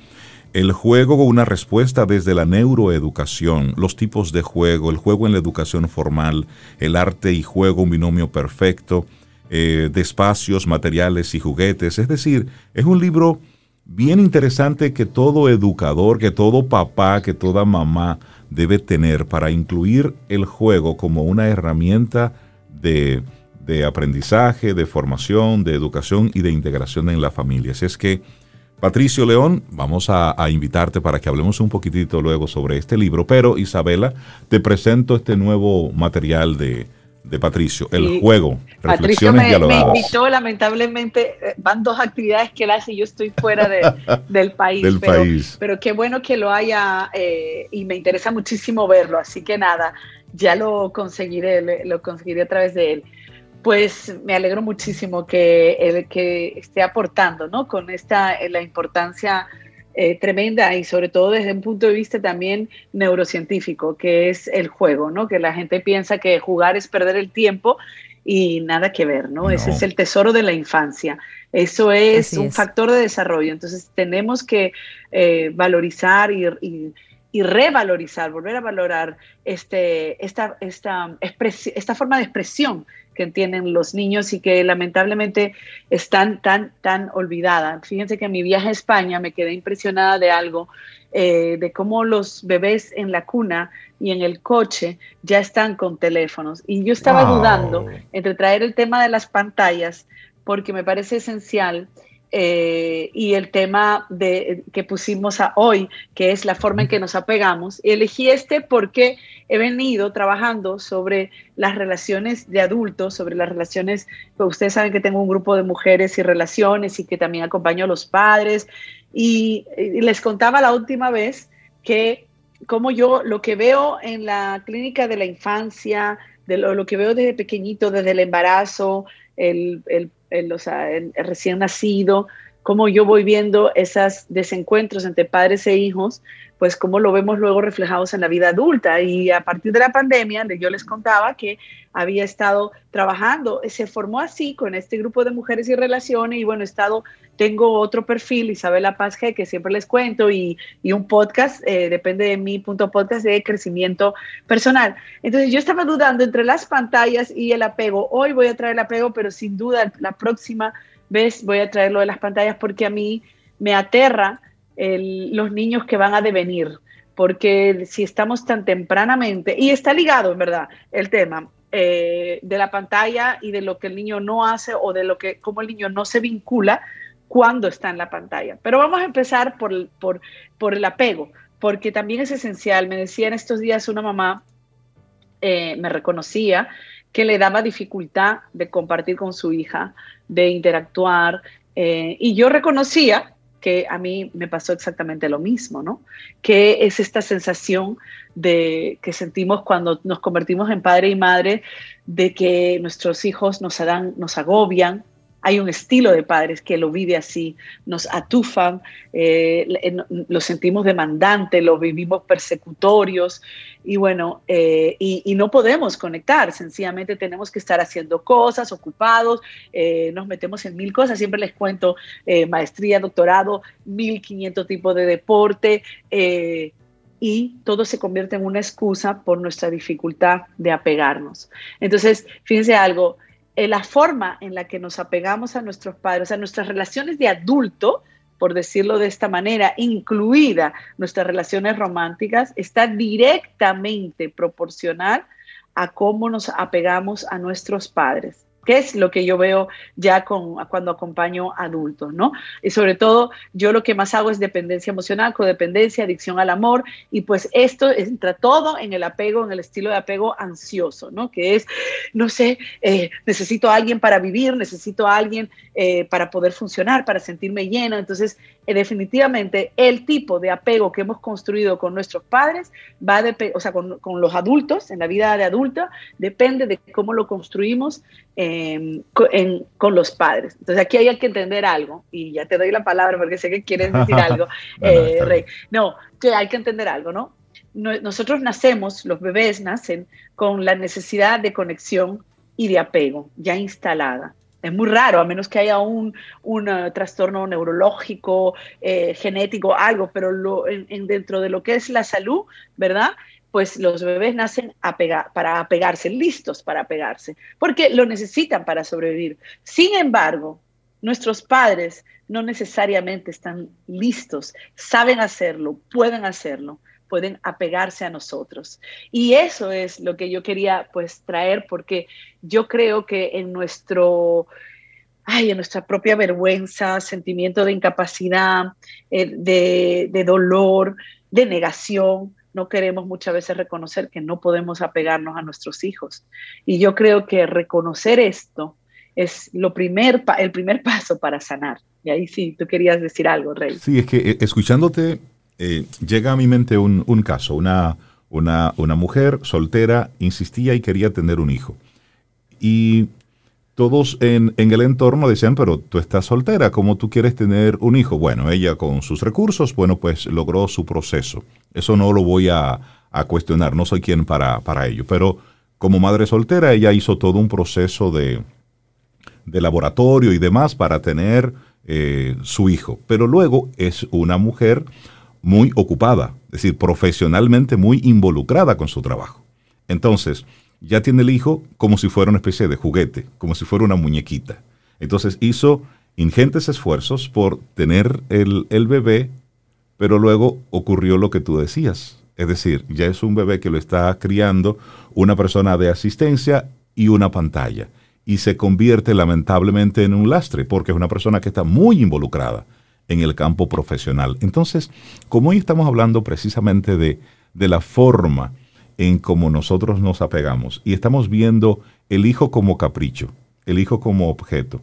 El juego con una respuesta desde la neuroeducación, los tipos de juego, el juego en la educación formal, el arte y juego, un binomio perfecto, eh, de espacios, materiales y juguetes. Es decir, es un libro bien interesante que todo educador, que todo papá, que toda mamá debe tener para incluir el juego como una herramienta de, de aprendizaje, de formación, de educación y de integración en la familia. Así es que, Patricio León, vamos a, invitarte para que hablemos un poquitito luego sobre este libro, pero Isabela, te presento este nuevo material de, Patricio, El Juego, Reflexiones Patricio me, me, invitó, lamentablemente, eh, van dos actividades que él hace y yo estoy fuera del país. del pero, país. pero qué bueno que lo haya eh, y me interesa muchísimo verlo, así que nada, ya lo conseguiré, lo conseguiré a través de él pues me alegro muchísimo que, el, que esté aportando, ¿no? Con esta, eh, la importancia eh, tremenda y sobre todo desde un punto de vista también neurocientífico, que es el juego, ¿no? Que la gente piensa que jugar es perder el tiempo y nada que ver, ¿no? Ese es el tesoro de la infancia. Eso es un factor de desarrollo. Entonces tenemos que eh, valorizar y, y, revalorizar, volver a valorar este, esta, esta, esta forma de expresión que tienen los niños y que lamentablemente están tan, tan olvidadas. Fíjense que en mi viaje a España me quedé impresionada de algo, eh, de cómo los bebés en la cuna y en el coche ya están con teléfonos. Y yo estaba dudando entre traer el tema de las pantallas, porque me parece esencial eh, y el tema de, que pusimos a hoy, que es la forma en que nos apegamos. Y elegí este porque he venido trabajando sobre las relaciones de adultos, sobre las relaciones, pues ustedes saben que tengo un grupo de mujeres y relaciones y que también acompaño a los padres. Y, les contaba la última vez que como yo lo que veo en la clínica de la infancia, de lo, que veo desde pequeñito, desde el embarazo, el, el el, recién nacido, cómo yo voy viendo esos desencuentros entre padres e hijos, pues cómo lo vemos luego reflejados en la vida adulta. Y a partir de la pandemia, yo les contaba que había estado trabajando, se formó así con este grupo de mujeres y relaciones y bueno, estado, tengo otro perfil, Isabela Paz G, que siempre les cuento y, un podcast, eh, depende de mi punto podcast de crecimiento personal. Entonces yo estaba dudando entre las pantallas y el apego. Hoy voy a traer el apego, pero sin duda la próxima vez voy a traer lo de las pantallas porque a mí me aterra los niños que van a devenir, porque si estamos tan tempranamente, y está ligado en verdad el tema eh, de la pantalla y de lo que el niño no hace o de lo que, como el niño no se vincula cuando está en la pantalla. Pero vamos a empezar por, por, por el apego, porque también es esencial. Me decía en estos días una mamá, eh, me reconocía, que le daba dificultad de compartir con su hija, de interactuar, eh, y yo reconocía que a mí me pasó exactamente lo mismo, ¿no? Que es esta sensación de que sentimos cuando nos convertimos en padre y madre de que nuestros hijos nos, nos agobian, hay un estilo de padres que lo vive así, nos atufan, eh, lo sentimos demandante, lo vivimos persecutorios y bueno, eh, y, no podemos conectar, sencillamente tenemos que estar haciendo cosas, ocupados, eh, nos metemos en mil cosas, siempre les cuento maestría, doctorado, mil quinientos tipos de deporte y todo se convierte en una excusa por nuestra dificultad de apegarnos. Entonces, fíjense algo, eh, la forma en la que nos apegamos a nuestros padres, a nuestras relaciones de adulto, por decirlo de esta manera, incluida nuestras relaciones románticas, está directamente proporcional a cómo nos apegamos a nuestros padres que es lo que yo veo ya con, cuando acompaño adultos, ¿no? Y sobre todo, yo lo que más hago es dependencia emocional, codependencia, adicción al amor, y pues esto entra todo en el apego, en el estilo de apego ansioso, ¿no? Que es, no sé, eh, necesito a alguien para vivir, necesito a alguien eh, para poder funcionar, para sentirme lleno. Entonces, definitivamente, el tipo de apego que hemos construido con nuestros padres va a o sea, con, con, los adultos, en la vida de adulta, depende de cómo lo construimos Em, con, los padres. Entonces aquí hay que entender algo, y ya te doy la palabra porque sé que quieres decir algo, eh, Rey. No, que hay que entender algo, ¿no? Nosotros nacemos, los bebés nacen con la necesidad de conexión y de apego ya instalada. Es muy raro, a menos que haya un, un uh, trastorno neurológico, eh, genético, algo, pero en, dentro de lo que es la salud, ¿verdad? pues los bebés nacen para apegarse, listos para apegarse, porque lo necesitan para sobrevivir. Sin embargo, nuestros padres no necesariamente están listos, saben hacerlo, pueden hacerlo pueden apegarse a nosotros. Y eso es lo que yo quería pues traer porque yo creo que en nuestro ay, en nuestra propia vergüenza, sentimiento de incapacidad, eh, de, de dolor, de negación, no queremos muchas veces reconocer que no podemos apegarnos a nuestros hijos. Y yo creo que reconocer esto es lo primer, el primer paso para sanar. Y ahí sí, tú querías decir algo, Rey. Sí, es que eh, escuchándote, eh, llega a mi mente un, caso, una, una, una, mujer soltera insistía y quería tener un hijo. Y todos en, el entorno decían, pero tú estás soltera, ¿cómo tú quieres tener un hijo? Bueno, ella con sus recursos, bueno, pues logró su proceso. Eso no lo voy a, a cuestionar, no soy quien para, para ello. Pero como madre soltera, ella hizo todo un proceso de, de laboratorio y demás para tener eh, su hijo. Pero luego es una mujer muy ocupada, es decir, profesionalmente muy involucrada con su trabajo. Entonces, ya tiene el hijo como si fuera una especie de juguete, como si fuera una muñequita. Entonces hizo ingentes esfuerzos por tener el, el bebé, pero luego ocurrió lo que tú decías. Es decir, ya es un bebé que lo está criando una persona de asistencia y una pantalla y se convierte lamentablemente en un lastre, porque es una persona que está muy involucrada en el campo profesional. Entonces, como hoy estamos hablando precisamente de, de la forma en cómo nosotros nos apegamos y estamos viendo el hijo como capricho, el hijo como objeto,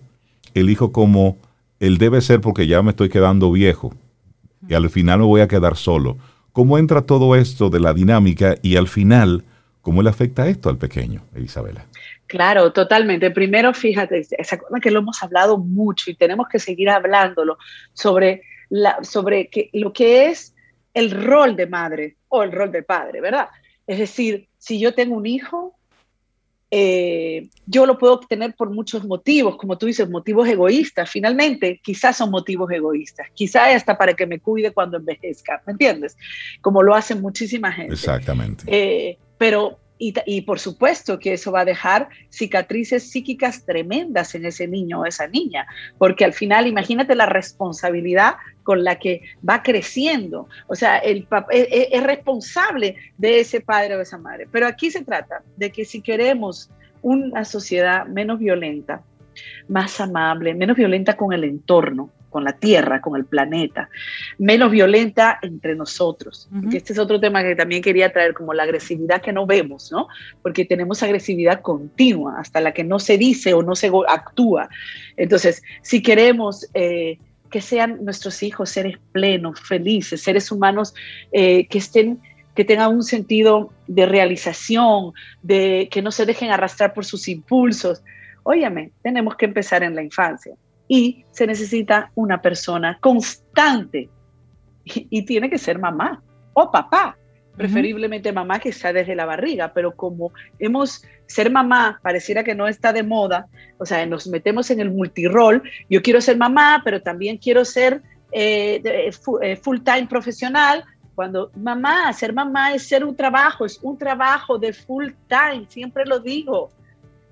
el hijo como él debe ser porque ya me estoy quedando viejo y al final me voy a quedar solo. ¿Cómo entra todo esto de la dinámica y al final, cómo le afecta esto al pequeño, Isabela? Claro, totalmente. Primero, fíjate, esa cosa que lo hemos hablado mucho y tenemos que seguir hablándolo sobre, la, sobre que, lo que es el rol de madre o el rol de padre, ¿verdad? Es decir, si yo tengo un hijo, eh, yo lo puedo obtener por muchos motivos, como tú dices, motivos egoístas. Finalmente, quizás son motivos egoístas, quizás hasta para que me cuide cuando envejezca, ¿me entiendes? Como lo hacen muchísima gente. Exactamente. Eh, pero y, por supuesto que eso va a dejar cicatrices psíquicas tremendas en ese niño o esa niña, porque al final imagínate la responsabilidad con la que va creciendo. O sea, el es, e, es responsable de ese padre o esa madre. Pero aquí se trata de que si queremos una sociedad menos violenta, más amable, menos violenta con el entorno, con la Tierra, con el planeta, menos violenta entre nosotros. este es otro tema que también quería traer, como la agresividad que no vemos, ¿no? Porque tenemos agresividad continua, hasta la que no se dice o no se actúa. Entonces, si queremos... Eh, que sean nuestros hijos seres plenos, felices, seres humanos eh, que estén que tengan un sentido de realización, de que no se dejen arrastrar por sus impulsos. Óyeme, tenemos que empezar en la infancia y se necesita una persona constante y, tiene que ser mamá o papá, preferiblemente mamá que está desde la barriga, pero como hemos, ser mamá pareciera que no está de moda, o sea, nos metemos en el multirol, yo quiero ser mamá, pero también quiero ser eh, eh, full time profesional, cuando mamá, ser mamá es ser un trabajo, es un trabajo de full time, siempre lo digo.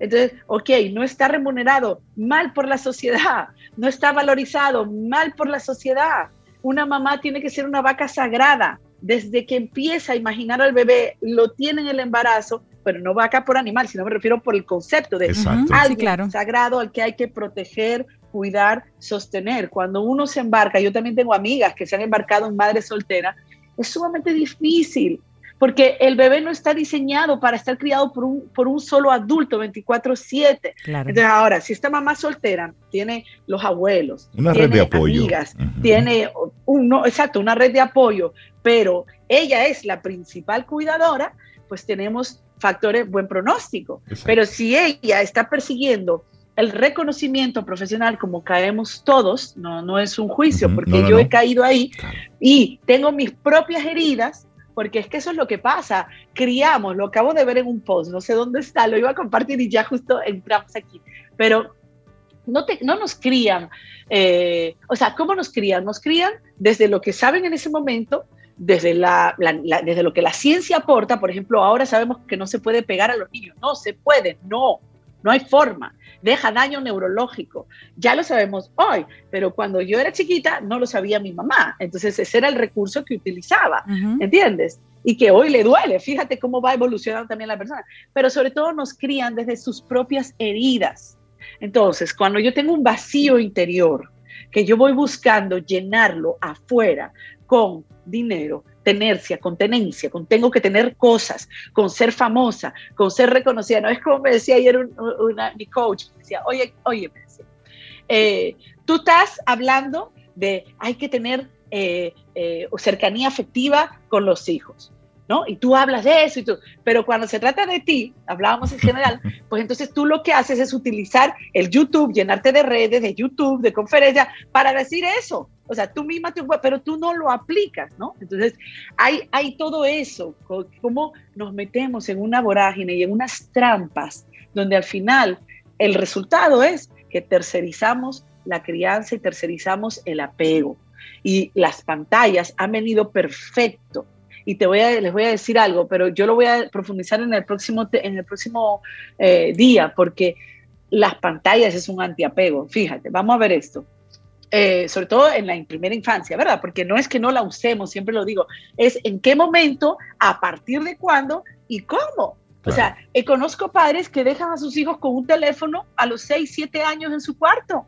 Entonces, ok, no está remunerado, mal por la sociedad, no está valorizado, mal por la sociedad. Una mamá tiene que ser una vaca sagrada. Desde que empieza a imaginar al bebé, lo tiene en el embarazo, pero no vaca por animal, sino me refiero por el concepto de alguien sagrado al que hay que proteger, cuidar, sostener. Cuando uno se embarca, yo también tengo amigas que se han embarcado en madre soltera, es sumamente difícil porque el bebé no está diseñado para estar criado por un, por un solo adulto 24/7. Entonces ahora, si esta mamá soltera tiene los abuelos, una tiene red de apoyo, amigas, tiene un, exacto, una red de apoyo, pero ella es la principal cuidadora, pues tenemos factores buen pronóstico. Pero si ella está persiguiendo el reconocimiento profesional, como caemos todos, no, no es un juicio, porque yo he caído ahí y tengo mis propias heridas, porque es que eso es lo que pasa. Criamos, lo acabo de ver en un post, no sé dónde está, lo iba a compartir y ya justo entramos aquí, pero no, te, no nos crían, eh, o sea, ¿cómo nos crían? Nos crían desde lo que saben en ese momento, desde, la, desde lo que la ciencia aporta, por ejemplo, ahora sabemos que no se puede pegar a los niños, no se puede, no, no hay forma. Deja daño neurológico. Ya lo sabemos hoy, pero cuando yo era chiquita no lo sabía mi mamá. Entonces ese era el recurso que utilizaba, ¿entiendes? Y que hoy le duele. Fíjate cómo va evolucionando también la persona. Pero sobre todo nos crían desde sus propias heridas. Entonces, cuando yo tengo un vacío interior, que yo voy buscando llenarlo afuera con dinero, tenercia, con tenencia, con tengo que tener cosas, con ser famosa, con ser reconocida. No es como me decía ayer mi coach, me decía, oye, oye, me decía, eh, tú estás hablando de hay que tener eh, eh, cercanía afectiva con los hijos. Y tú hablas de eso, y tú, pero cuando se trata de ti, hablábamos en general, pues entonces tú lo que haces es utilizar el YouTube, llenarte de redes, de YouTube, de conferencias, para decir eso. O sea, tú misma, te, pero tú no lo aplicas, ¿no? Entonces, hay, hay todo eso, cómo nos metemos en una vorágine y en unas trampas, donde al final el resultado es que tercerizamos la crianza y tercerizamos el apego. Y las pantallas han venido perfecto y te voy a, les voy a decir algo, pero yo lo voy a profundizar en el próximo, en el próximo eh, día, porque las pantallas es un antiapego. Fíjate, vamos a ver esto. Eh, sobre todo en la primera infancia, ¿verdad? Porque no es que no la usemos, siempre lo digo, es en qué momento, a partir de cuándo y cómo. O sea, eh, conozco padres que dejan a sus hijos con un teléfono a los 6, 7 años en su cuarto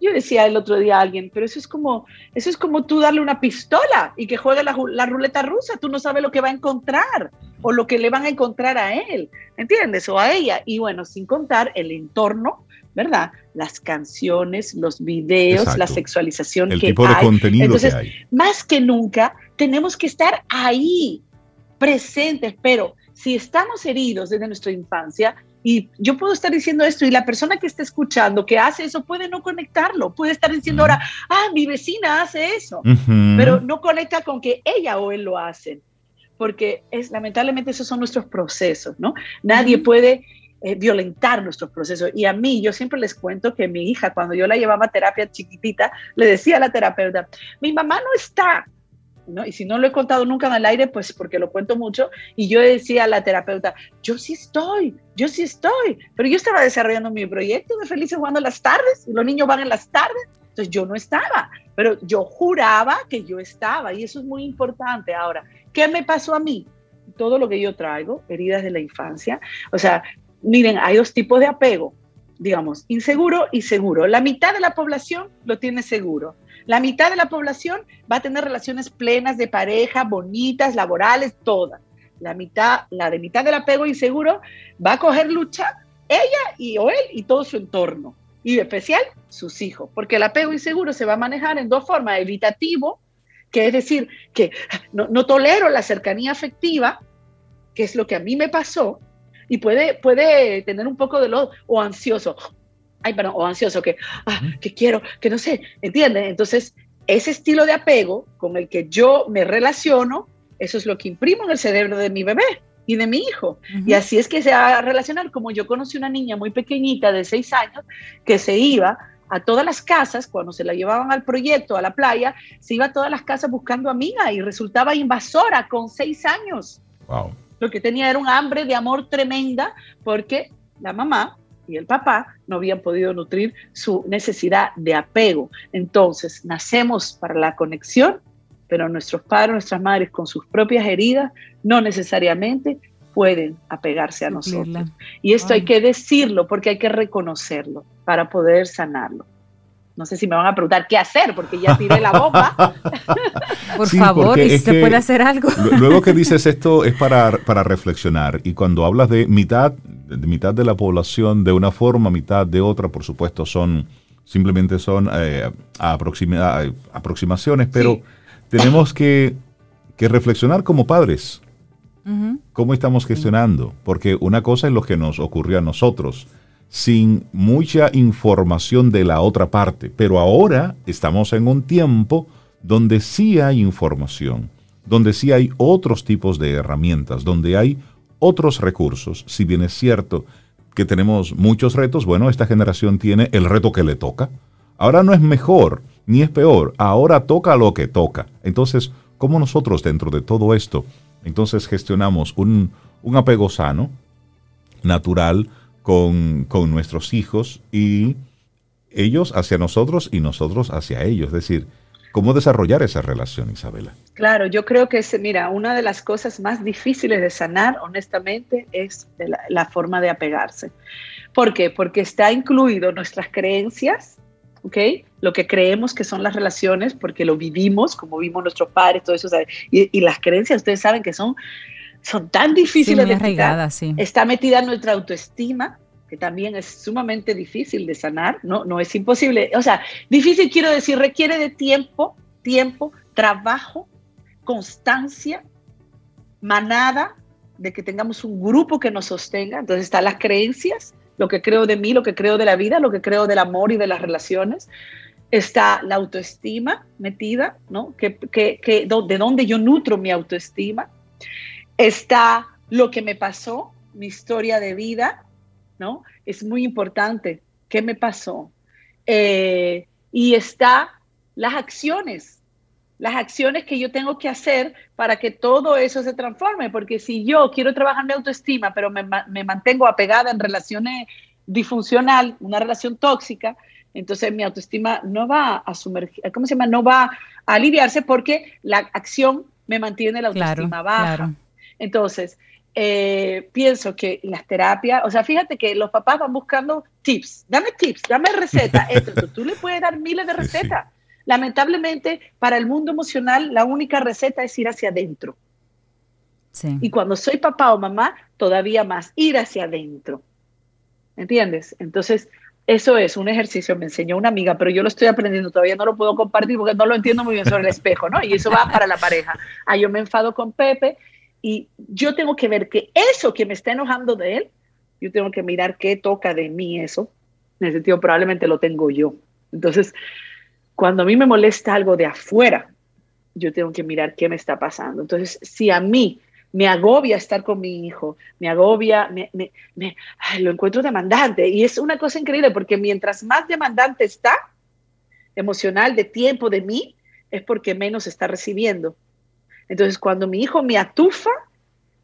yo decía el otro día a alguien, pero eso es como, eso es como tú darle una pistola y que juegue la, la, ruleta rusa. Tú no sabes lo que va a encontrar o lo que le van a encontrar a él, ¿entiendes? O a ella. Y bueno, sin contar el entorno, ¿verdad? Las canciones, los videos, la sexualización el que tipo de contenido Entonces, que hay. más que nunca, tenemos que estar ahí, presentes, pero si estamos heridos desde nuestra infancia, y yo puedo estar diciendo esto y la persona que está escuchando que hace eso puede no conectarlo, puede estar diciendo ahora, ah, mi vecina hace eso, pero no conecta con que ella o él lo hacen, porque es lamentablemente esos son nuestros procesos, ¿no? Nadie puede eh, violentar nuestros procesos. Y a mí, yo siempre les cuento que mi hija, cuando yo la llevaba a terapia chiquitita, le decía a la terapeuta, mi mamá no está, y si no lo he contado nunca en el aire, pues porque lo cuento mucho. Y yo decía a la terapeuta, yo sí estoy, yo sí estoy. Pero yo estaba desarrollando mi proyecto de Felices jugando las tardes, y los niños van en las tardes. Entonces yo no estaba, pero yo juraba que yo estaba. Y eso es muy importante. Ahora, ¿qué me pasó a mí? Todo lo que yo traigo, heridas de la infancia. O sea, miren, hay dos tipos de apego digamos, inseguro y seguro. La mitad de la población lo tiene seguro. La mitad de la población va a tener relaciones plenas de pareja, bonitas, laborales, todas. La mitad, la de mitad del apego inseguro va a coger lucha ella y o él y todo su entorno. Y en especial sus hijos, porque el apego inseguro se va a manejar en dos formas, evitativo, que es decir, que no, no tolero la cercanía afectiva, que es lo que a mí me pasó, y puede, puede tener un poco de lo, o ansioso, ay, perdón, o ansioso, que, ah, que quiero, que no sé, ¿entiendes? Entonces, ese estilo de apego con el que yo me relaciono, eso es lo que imprimo en el cerebro de mi bebé y de mi hijo. Y así es que se va a relacionar, como yo conocí una niña muy pequeñita de seis años que se iba a todas las casas, cuando se la llevaban al proyecto, a la playa, se iba a todas las casas buscando amiga y resultaba invasora con seis años. Wow. Lo que tenía era un hambre de amor tremenda porque la mamá y el papá no habían podido nutrir su necesidad de apego. Entonces, nacemos para la conexión, pero nuestros padres, nuestras madres con sus propias heridas no necesariamente pueden apegarse a nosotros. Y esto hay que decirlo porque hay que reconocerlo para poder sanarlo. No sé si me van a preguntar qué hacer porque ya tiré la bomba. Por favor, ¿y si se puede hacer algo? luego que dices esto es para, para reflexionar y cuando hablas de mitad de mitad de la población de una forma, mitad de otra, por supuesto, son simplemente son eh, aproximaciones, pero tenemos que, reflexionar como padres. ¿Cómo estamos gestionando? Porque una cosa es lo que nos ocurrió a nosotros, sin mucha información de la otra parte, pero ahora estamos en un tiempo donde sí hay información, donde sí hay otros tipos de herramientas, donde hay otros recursos, si bien es cierto que tenemos muchos retos, bueno, esta generación tiene el reto que le toca. Ahora no es mejor ni es peor, ahora toca lo que toca. Entonces, ¿cómo nosotros dentro de todo esto, entonces gestionamos un, apego sano, natural, con, nuestros hijos y ellos hacia nosotros y nosotros hacia ellos. Es decir, ¿Cómo desarrollar esa relación, Isabela? Claro, yo creo que, mira, una de las cosas más difíciles de sanar, honestamente, es la, forma de apegarse. ¿Por qué? Porque está incluido nuestras creencias, ¿ok? Lo que creemos que son las relaciones, porque lo vivimos, como vimos nuestros padres, todo eso, y, las creencias, ustedes saben que son, son tan difíciles de quitar. Sí. Está metida en nuestra autoestima, que también es sumamente difícil de sanar, no, no es imposible. O sea, difícil quiero decir, requiere de tiempo, tiempo, trabajo, constancia, manada, de que tengamos un grupo que nos sostenga. Entonces están las creencias, lo que creo de mí, lo que creo de la vida, lo que creo del amor y de las relaciones. Está la autoestima metida, ¿no? Que, que, que, de dónde yo nutro mi autoestima. Está lo que me pasó, mi historia de vida, ¿no? Es muy importante. ¿Qué me pasó? Eh, y está las acciones, las acciones que yo tengo que hacer para que todo eso se transforme, porque si yo quiero trabajar mi autoestima, pero me, mantengo apegada en relaciones disfuncional, una relación tóxica, entonces mi autoestima no va a sumergir, ¿cómo se llama? No va a aliviarse porque la acción me mantiene la autoestima baja. Entonces, eh, pienso que las terapias, o sea, fíjate que los papás van buscando tips, dame tips, dame recetas, tú, le puedes dar miles de recetas. Lamentablemente, para el mundo emocional, la única receta es ir hacia adentro. Y cuando soy papá o mamá, todavía más, ir hacia adentro. ¿Entiendes? Entonces, eso es un ejercicio, me enseñó una amiga, pero yo lo estoy aprendiendo, todavía no lo puedo compartir porque no lo entiendo muy bien sobre el espejo, ¿no? Y eso va para la pareja. Ah, yo me enfado con Pepe y yo tengo que ver que eso que me está enojando de él, yo tengo que mirar qué toca de mí eso. En ese sentido, probablemente lo tengo yo. Entonces, cuando a mí me molesta algo de afuera, yo tengo que mirar qué me está pasando. Entonces, si a mí me agobia estar con mi hijo, me agobia, me, me, lo encuentro demandante. Y es una cosa increíble porque mientras más demandante está, emocional, de tiempo, de mí, es porque menos está recibiendo. Entonces, cuando mi hijo me atufa,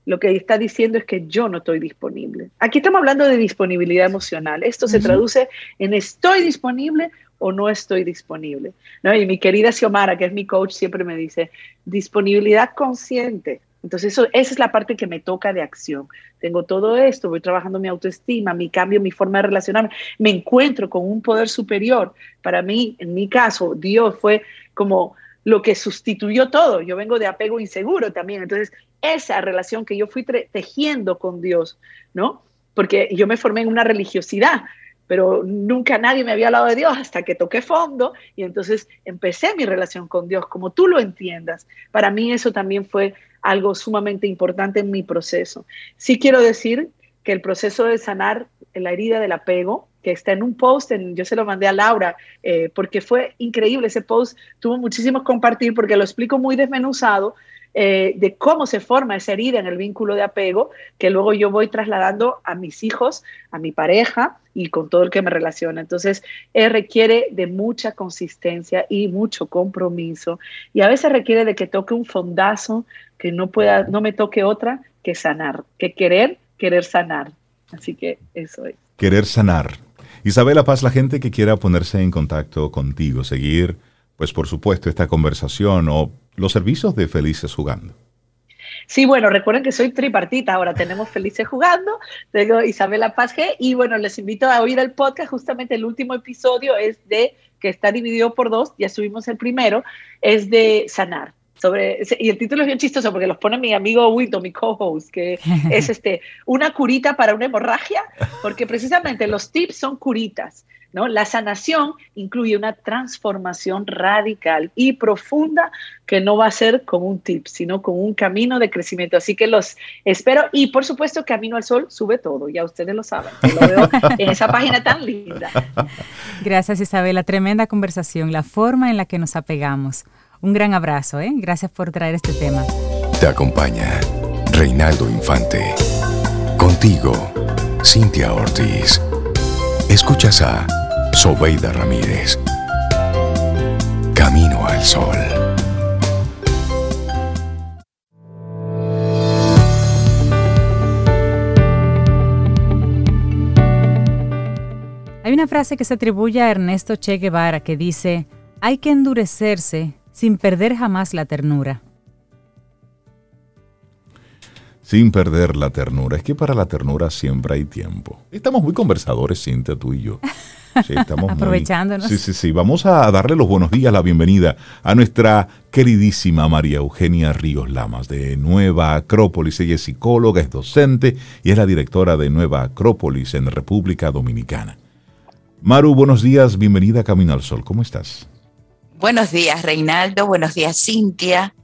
lo que está diciendo es que yo no estoy disponible. Aquí estamos hablando de disponibilidad emocional. Esto se traduce en estoy disponible o no estoy disponible. ¿No? Y mi querida Xiomara, que es mi coach, siempre me dice, disponibilidad consciente. Entonces, eso, esa es la parte que me toca de acción. Tengo todo esto, voy trabajando mi autoestima, mi cambio, mi forma de relacionarme, me encuentro con un poder superior. Para mí, en mi caso, Dios fue como lo que sustituyó todo. Yo vengo de apego inseguro también. Entonces, esa relación que yo fui tejiendo con Dios, ¿no? Porque yo me formé en una religiosidad, pero nunca nadie me había hablado de Dios hasta que toqué fondo y entonces empecé mi relación con Dios, como tú lo entiendas. Para mí eso también fue algo sumamente importante en mi proceso. Sí quiero decir que el proceso de sanar la herida del apego, que está en un post, en, yo se lo mandé a Laura, eh, porque fue increíble ese post, tuvo muchísimos compartir porque lo explico muy desmenuzado eh, de cómo se forma esa herida en el vínculo de apego, que luego yo voy trasladando a mis hijos, a mi pareja y con todo el que me relaciona. Entonces, eh, requiere de mucha consistencia y mucho compromiso y a veces requiere de que toque un fondazo, que no pueda, no me toque otra que sanar, que querer, querer sanar. Así que eso es. Querer sanar. Isabela Paz, la gente que quiera ponerse en contacto contigo, seguir, pues por supuesto, esta conversación o los servicios de Felices Jugando. Sí, bueno, recuerden que soy tripartita, ahora tenemos Felices Jugando, tengo Isabela Paz G, y bueno, les invito a oír el podcast, justamente el último episodio es de, que está dividido por dos, ya subimos el primero, es de sanar sobre y el título es bien chistoso porque los pone mi amigo Wilton, mi co-host, que es este una curita para una hemorragia, porque precisamente los tips son curitas, ¿no? La sanación incluye una transformación radical y profunda que no va a ser con un tip, sino con un camino de crecimiento. Así que los espero y por supuesto Camino al Sol sube todo, ya ustedes lo saben. Lo veo en esa página tan linda. Gracias Isabela, tremenda conversación, la forma en la que nos apegamos. Un gran abrazo, ¿eh? Gracias por traer este tema. Te acompaña Reinaldo Infante. Contigo, Cintia Ortiz. Escuchas a Sobeida Ramírez. Camino al Sol. Hay una frase que se atribuye a Ernesto Che Guevara que dice, hay que endurecerse sin perder jamás la ternura. Sin perder la ternura. Es que para la ternura siempre hay tiempo. Estamos muy conversadores, Cintia, tú y yo. Sí, estamos Aprovechándonos. sí, sí, sí. Vamos a darle los buenos días, la bienvenida a nuestra queridísima María Eugenia Ríos Lamas de Nueva Acrópolis. Ella es psicóloga, es docente y es la directora de Nueva Acrópolis en República Dominicana. Maru, buenos días, bienvenida a Camino al Sol. ¿Cómo estás? Buenos días, Reinaldo. Buenos días, Cintia.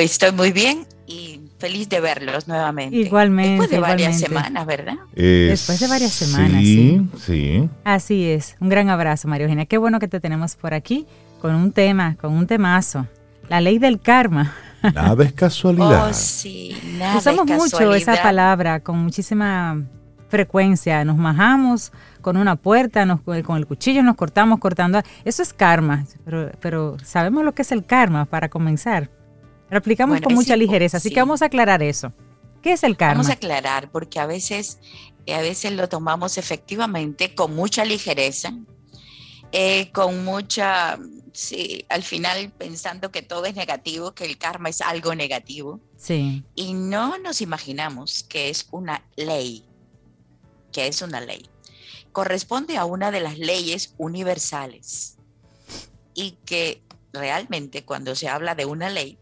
Estoy muy bien y feliz de verlos nuevamente. Igualmente. Después de varias semanas, ¿verdad? Después de varias semanas. Sí, sí, Así es. Un gran abrazo, María Eugenia. Qué bueno que te tenemos por aquí con un tema, con un temazo. La ley del karma. Nada es casualidad. Oh, sí, nada Usamos mucho esa palabra con muchísima frecuencia. Nos majamos con una puerta, nos, con el cuchillo nos cortamos cortando. Eso es karma, pero, pero sabemos lo que es el karma para comenzar. Lo aplicamos con mucha ligereza, así que vamos a aclarar eso. ¿Qué es el karma? Vamos a aclarar porque a veces, eh, a veces lo tomamos efectivamente con mucha ligereza, eh, con mucha, sí, al final pensando que todo es negativo, que el karma es algo negativo. Sí. Y no nos imaginamos que es una ley, que es una ley. Corresponde a una de las leyes universales y que realmente cuando se habla de una ley,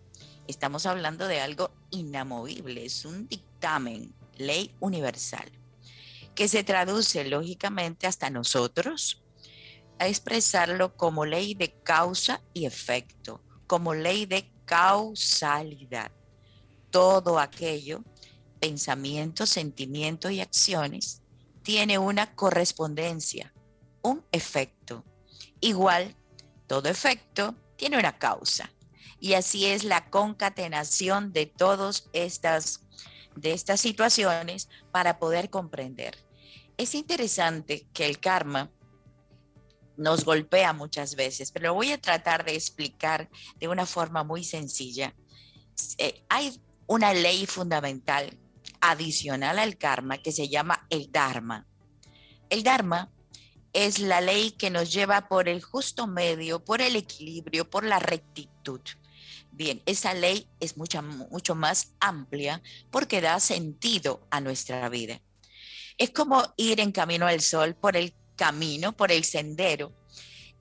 estamos hablando de algo inamovible, es un dictamen, ley universal, que se traduce lógicamente hasta nosotros a expresarlo como ley de causa y efecto, como ley de causalidad. Todo aquello, pensamientos, sentimientos y acciones, tiene una correspondencia, un efecto. Igual, todo efecto tiene una causa y así es la concatenación de todas estas, de estas situaciones para poder comprender. Es interesante que el karma nos golpea muchas veces, pero lo voy a tratar de explicar de una forma muy sencilla. Eh, hay una ley fundamental adicional al karma que se llama el Dharma. El Dharma es la ley que nos lleva por el justo medio, por el equilibrio, por la rectitud. Bien, esa ley es mucho, mucho más amplia porque da sentido a nuestra vida. Es como ir en camino al sol por el camino, por el sendero.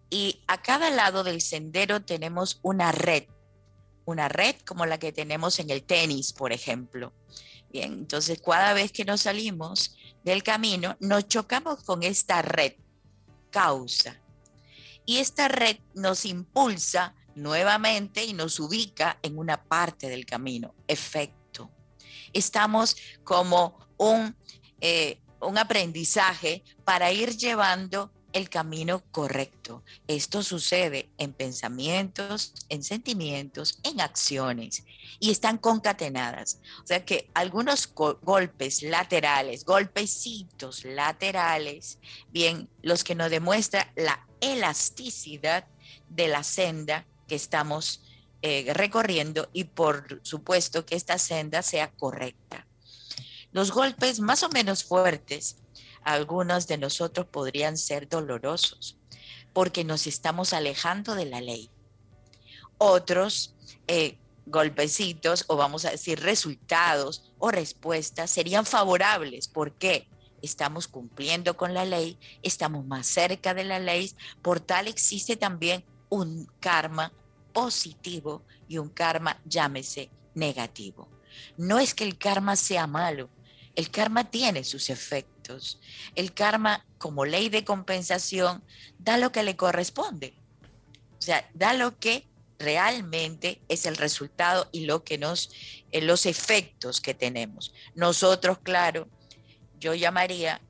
Y a cada lado del sendero tenemos una red, una red como la que tenemos en el tenis, por ejemplo. Bien, entonces cada vez que nos salimos del camino, nos chocamos con esta red, causa. Y esta red nos impulsa nuevamente y nos ubica en una parte del camino, efecto. Estamos como un, eh, un aprendizaje para ir llevando el camino correcto. Esto sucede en pensamientos, en sentimientos, en acciones y están concatenadas. O sea que algunos golpes laterales, golpecitos laterales, bien, los que nos demuestra la elasticidad de la senda que estamos eh, recorriendo y por supuesto que esta senda sea correcta. Los golpes más o menos fuertes, algunos de nosotros podrían ser dolorosos porque nos estamos alejando de la ley. Otros eh, golpecitos o vamos a decir resultados o respuestas serían favorables. ¿Por qué? Estamos cumpliendo con la ley, estamos más cerca de la ley, por tal existe también un karma positivo y un karma, llámese, negativo. No es que el karma sea malo, el karma tiene sus efectos. El karma, como ley de compensación, da lo que le corresponde. O sea, da lo que realmente es el resultado y lo que nos, eh, los efectos que tenemos. Nosotros, claro, yo llamaría,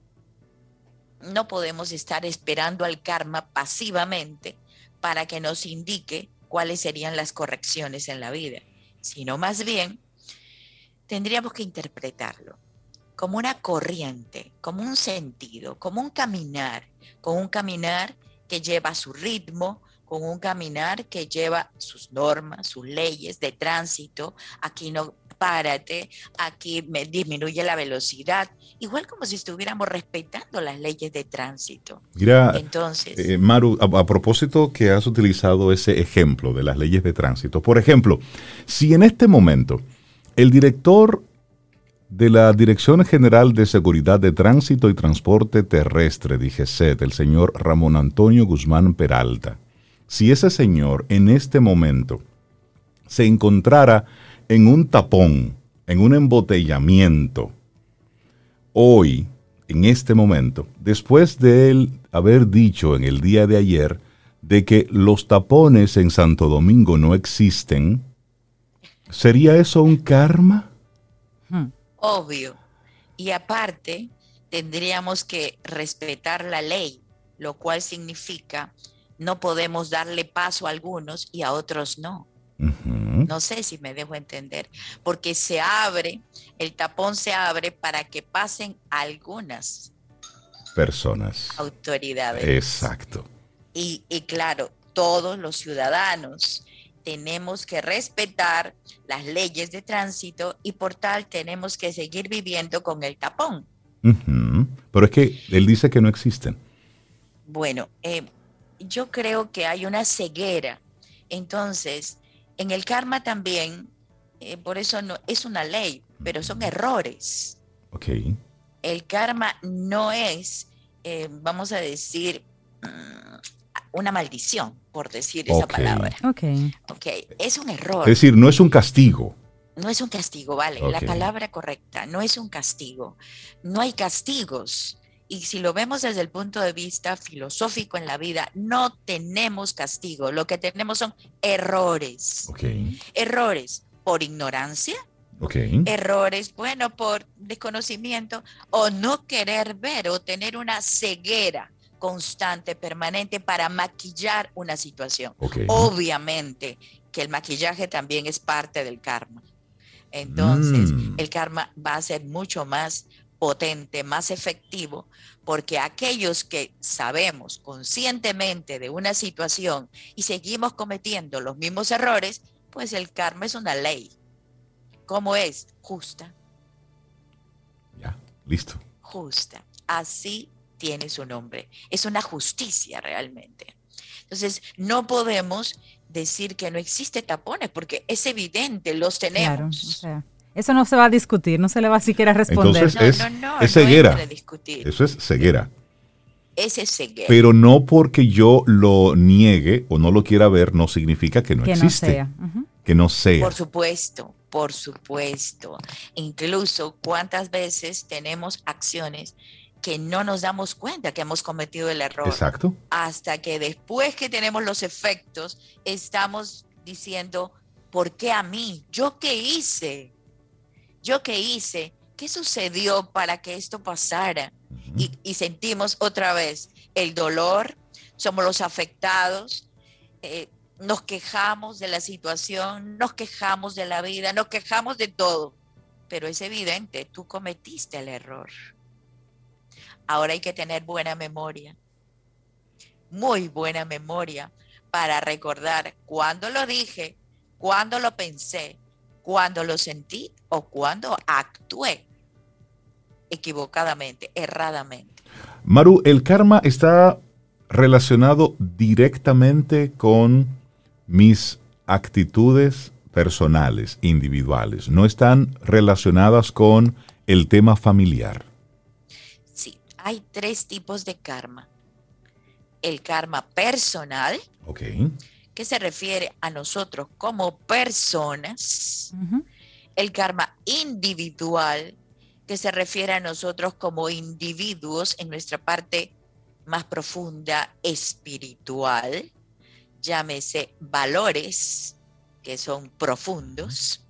no podemos estar esperando al karma pasivamente para que nos indique cuáles serían las correcciones en la vida, sino más bien tendríamos que interpretarlo como una corriente, como un sentido, como un caminar, con un caminar que lleva su ritmo, con un caminar que lleva sus normas, sus leyes de tránsito. Aquí no párate, aquí me disminuye la velocidad, igual como si estuviéramos respetando las leyes de tránsito. Mira, Entonces, eh, Maru, a, propósito que has utilizado ese ejemplo de las leyes de tránsito, por ejemplo, si en este momento el director de la Dirección General de Seguridad de Tránsito y Transporte Terrestre, DGCET, el señor Ramón Antonio Guzmán Peralta, si ese señor en este momento se encontrara en un tapón, en un embotellamiento, hoy, en este momento, después de él haber dicho en el día de ayer de que los tapones en Santo Domingo no existen, ¿sería eso un karma? Hmm. Obvio. Y aparte, tendríamos que respetar la ley, lo cual significa no podemos darle paso a algunos y a otros no. No sé si me dejo entender, porque se abre, el tapón se abre para que pasen algunas personas. Autoridades. Exacto. Y, y claro, todos los ciudadanos tenemos que respetar las leyes de tránsito y por tal tenemos que seguir viviendo con el tapón. Pero es que él dice que no existen. Bueno, eh, yo creo que hay una ceguera. Entonces, en el karma también, eh, por eso no es una ley, pero son errores. Ok. El karma no es, eh, vamos a decir, una maldición, por decir esa palabra. Ok. Ok, es un error. Es decir, no es un castigo. No es un castigo, vale, la palabra correcta, no es un castigo. No hay castigos. Y si lo vemos desde el punto de vista filosófico en la vida, no tenemos castigo, lo que tenemos son errores. Errores por ignorancia, errores, bueno, por desconocimiento o no querer ver o tener una ceguera constante, permanente para maquillar una situación. Obviamente que el maquillaje también es parte del karma. Entonces, mm. el karma va a ser mucho más potente, más efectivo, porque aquellos que sabemos conscientemente de una situación y seguimos cometiendo los mismos errores, pues el karma es una ley. ¿Cómo es? Justa. Ya, listo. Justa. Así tiene su nombre. Es una justicia realmente. Entonces, no podemos decir que no existe tapones porque es evidente, los tenemos. Claro, eso no se va a discutir, no se le va a siquiera responder. Entonces es, ceguera. Eso es ceguera. Ese es ceguera. Pero no porque yo lo niegue o no lo quiera ver, no significa que no existe. sea. Que no sea. Por supuesto, por supuesto. Incluso cuántas veces tenemos acciones que no nos damos cuenta que hemos cometido el error. Exacto. Hasta que después que tenemos los efectos, estamos diciendo, ¿por qué a mí? ¿Yo qué hice? ¿Yo qué hice? ¿Qué sucedió para que esto pasara? y, sentimos otra vez el dolor, somos los afectados, eh, nos quejamos de la situación, nos quejamos de la vida, nos quejamos de todo, pero es evidente, tú cometiste el error. Ahora hay que tener buena memoria, muy buena memoria para recordar cuándo lo dije, cuándo lo pensé, cuando lo sentí o cuando actué equivocadamente, erradamente. Maru, el karma está relacionado directamente con mis actitudes personales, individuales, no están relacionadas con el tema familiar. Hay tres tipos de karma. El karma personal, okay que se refiere a nosotros como personas, el karma individual, que se refiere a nosotros como individuos en nuestra parte más profunda espiritual, llámese valores, que son profundos,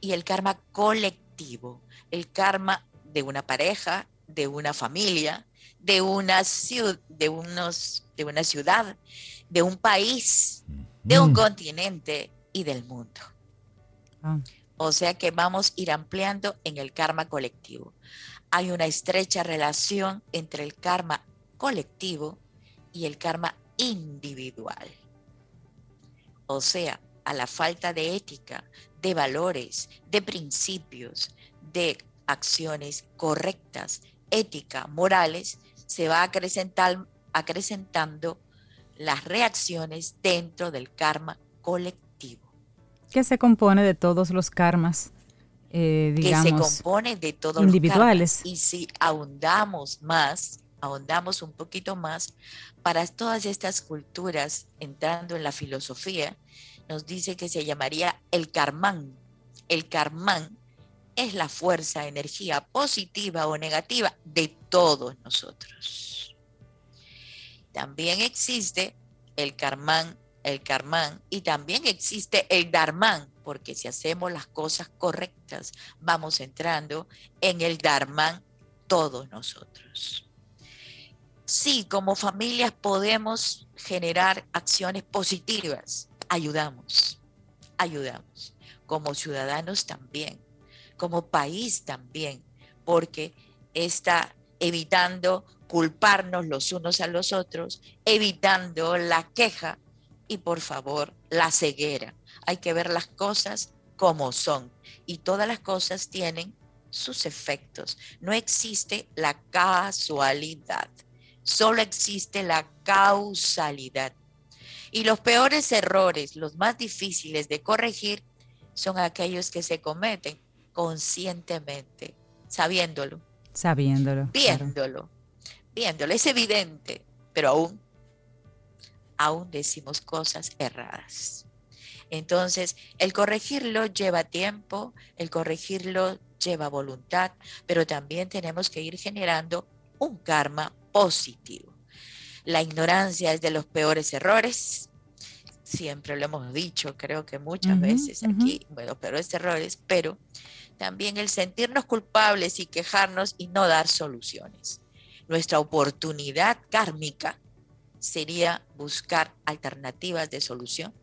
y el karma colectivo, el karma de una pareja, de una familia, de una, ciudad, de unos, de una ciudad, de un país, de un mm. continente y del mundo. Ah. O sea que vamos a ir ampliando en el karma colectivo. Hay una estrecha relación entre el karma colectivo y el karma individual. O sea, a la falta de ética, de valores, de principios, de acciones correctas, ética, morales, se va acrecentando las reacciones dentro del karma colectivo. ¿Qué se compone de todos los karmas? Eh, digamos, que se compone de todos individuales. y si ahondamos más, ahondamos un poquito más, para todas estas culturas, entrando en la filosofía, nos dice que se llamaría el karmán. El karmán es la fuerza, energía positiva o negativa de todos nosotros. También existe el karmán, el karmán y también existe el dharmán, porque si hacemos las cosas correctas, vamos entrando en el dharmán todos nosotros. Sí, como familias podemos generar acciones positivas, ayudamos, ayudamos, como ciudadanos también, como país también, porque está evitando culparnos los unos a los otros, evitando la queja y por favor la ceguera. Hay que ver las cosas como son y todas las cosas tienen sus efectos. No existe la casualidad, solo existe la causalidad. Y los peores errores, los más difíciles de corregir, son aquellos que se cometen conscientemente, sabiéndolo. Sabiéndolo. Viéndolo. Viéndolo. Es evidente, pero aún, aún decimos cosas erradas. Entonces, el corregirlo lleva tiempo, el corregirlo lleva voluntad, pero también tenemos que ir generando un karma positivo. La ignorancia es de los peores errores. Siempre lo hemos dicho, creo que muchas veces aquí, bueno, peores errores, pero también el sentirnos culpables y quejarnos y no dar soluciones. Nuestra oportunidad kármica sería buscar alternativas de solución,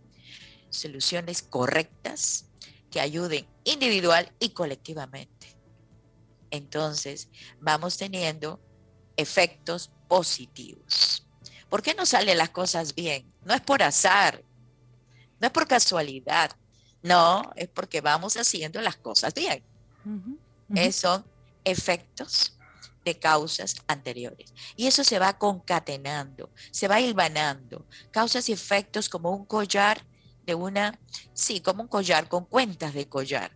soluciones correctas que ayuden individual y colectivamente. Entonces, vamos teniendo efectos positivos. ¿Por qué no salen las cosas bien? No es por azar, no es por casualidad, no, es porque vamos haciendo las cosas bien. Esos son efectos de causas anteriores. Y eso se va concatenando, se va hilvanando. Causas y efectos como un collar de una, sí, como un collar con cuentas de collar.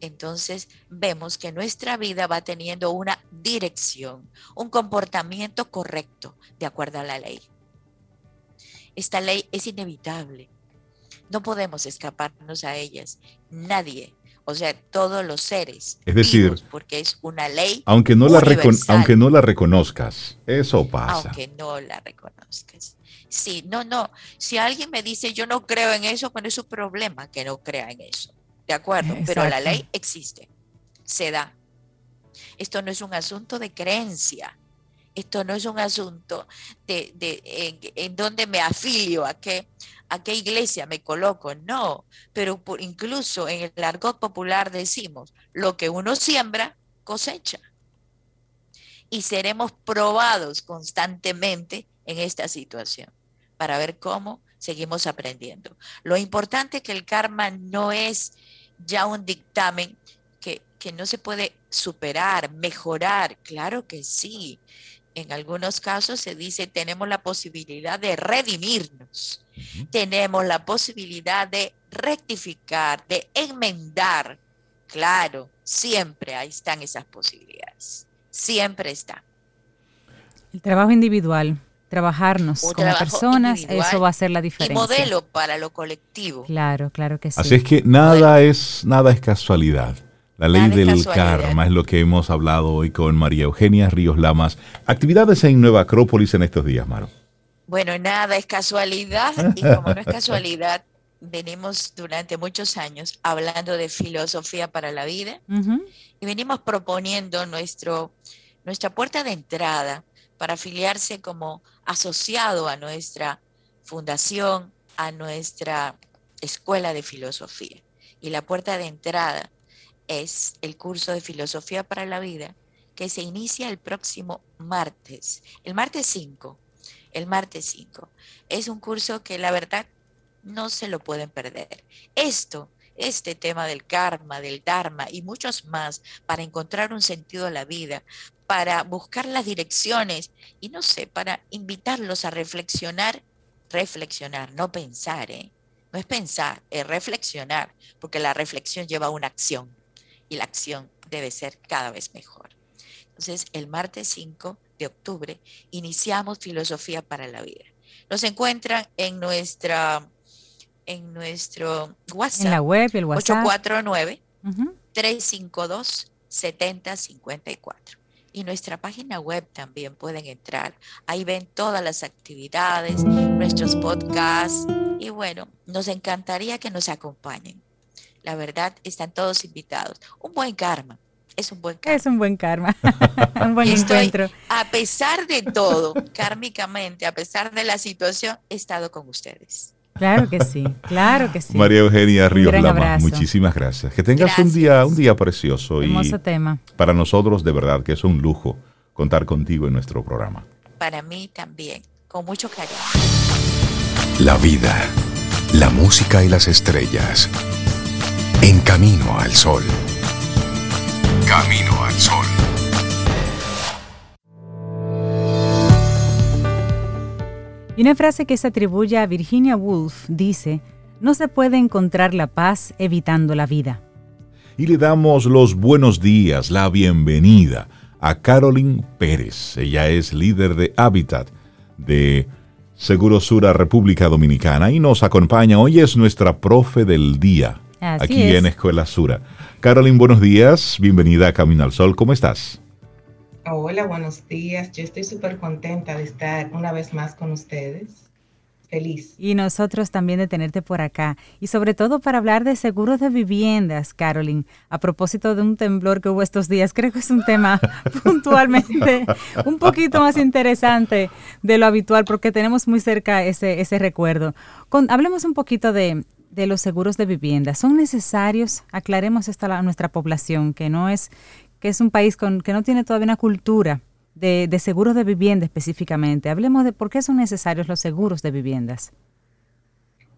Entonces vemos que nuestra vida va teniendo una dirección, un comportamiento correcto de acuerdo a la ley. Esta ley es inevitable. No podemos escaparnos a ellas. Nadie, o sea, todos los seres. Es decir, porque es una ley. Aunque no, la aunque no la reconozcas, eso pasa. Aunque no la reconozcas. Sí, no, no. Si alguien me dice yo no creo en eso, pues es su problema que no crea en eso. ¿De acuerdo? Pero la ley existe, se da. Esto no es un asunto de creencia. Esto no es un asunto de, de en, en donde me afilio a qué, a qué iglesia me coloco, no, pero por, incluso en el argot popular decimos, lo que uno siembra, cosecha. Y seremos probados constantemente en esta situación para ver cómo seguimos aprendiendo. Lo importante es que el karma no es ya un dictamen que, que no se puede superar, mejorar, claro que sí. En algunos casos se dice tenemos la posibilidad de redimirnos, tenemos la posibilidad de rectificar, de enmendar. Claro, siempre ahí están esas posibilidades, siempre está. El trabajo individual, trabajarnos como personas, eso va a ser la diferencia. Y modelo para lo colectivo. Claro, claro que sí. Así es que nada es nada es casualidad. La ley del karma es lo que hemos hablado hoy con María Eugenia Ríos Lamas. Actividades en Nueva Acrópolis en estos días, Maro. Bueno, nada es casualidad y como no es casualidad, venimos durante muchos años hablando de filosofía para la vida y venimos proponiendo nuestro, nuestra puerta de entrada para afiliarse como asociado a nuestra fundación, a nuestra escuela de filosofía. Y la puerta de entrada es el curso de filosofía para la vida que se inicia el próximo martes, el martes 5. El martes 5. Es un curso que la verdad no se lo pueden perder. Esto, este tema del karma, del dharma y muchos más para encontrar un sentido a la vida, para buscar las direcciones y no sé, para invitarlos a reflexionar, reflexionar, no pensar, ¿eh? No es pensar, es reflexionar, porque la reflexión lleva a una acción y la acción debe ser cada vez mejor. Entonces, el martes 5 de octubre iniciamos Filosofía para la Vida. Nos encuentran en nuestra en nuestro WhatsApp. En la web, el WhatsApp. 849 352 7054 y nuestra página web también pueden entrar. Ahí ven todas las actividades, nuestros podcasts y bueno, nos encantaría que nos acompañen. La verdad, están todos invitados. Un buen karma. Es un buen karma. Es un buen karma. un buen encuentro. A pesar de todo, kármicamente, a pesar de la situación, he estado con ustedes. Claro que sí, claro que sí. María Eugenia Ríos Lama, muchísimas gracias. Que tengas un día, un día precioso Hermoso tema. Para nosotros de verdad que es un lujo contar contigo en nuestro programa. Para mí también, con mucho cariño. La vida, la música y las estrellas. En camino al sol. Camino al sol. Y una frase que se atribuye a Virginia Woolf dice, no se puede encontrar la paz evitando la vida. Y le damos los buenos días, la bienvenida a Carolyn Pérez. Ella es líder de Habitat de Seguro Sura República Dominicana y nos acompaña. Hoy es nuestra profe del día aquí en Escuela Sura. Carolyn, buenos días, bienvenida a Camino al Sol. ¿Cómo estás? Hola, buenos días. Yo estoy súper contenta de estar una vez más con ustedes. Feliz. Y nosotros también de tenerte por acá. Y sobre todo para hablar de seguros de viviendas, Carolyn. A propósito de un temblor que hubo estos días, creo que es un tema puntualmente un poquito más interesante de lo habitual porque tenemos muy cerca ese, ese recuerdo. Con, hablemos un poquito de, de los seguros de vivienda. ¿Son necesarios? Aclaremos esto a nuestra población, que no es que es un país con, que no tiene todavía una cultura de, seguros de vivienda específicamente. Hablemos de por qué son necesarios los seguros de viviendas.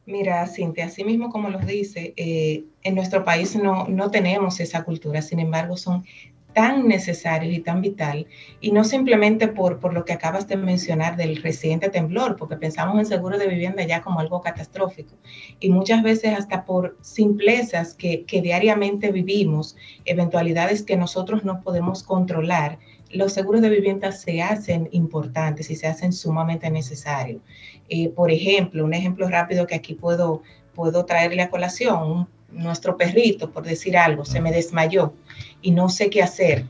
Mira, Cintia, así mismo como los dice, eh, en nuestro país no, no tenemos esa cultura, sin embargo son tan necesario y tan vital, y no simplemente por, por lo que acabas de mencionar del reciente temblor, porque pensamos en seguro de vivienda ya como algo catastrófico, y muchas veces hasta por simplezas que, que diariamente vivimos, eventualidades que nosotros no podemos controlar, los seguros de vivienda se hacen importantes y se hacen sumamente necesarios. Eh, por ejemplo, un ejemplo rápido que aquí puedo, puedo traerle a colación, nuestro perrito, por decir algo, se me desmayó y no sé qué hacer.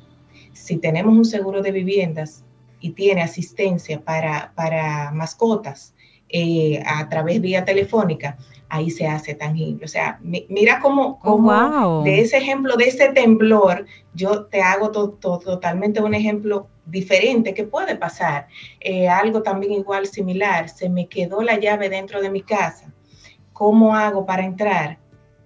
Si tenemos un seguro de viviendas y tiene asistencia para, para mascotas eh, a través vía telefónica, ahí se hace tangible. O sea, mira cómo, oh, de ese ejemplo, de ese temblor, yo te hago totalmente un ejemplo diferente que puede pasar. Eh, algo también igual similar, se me quedó la llave dentro de mi casa. ¿Cómo hago para entrar?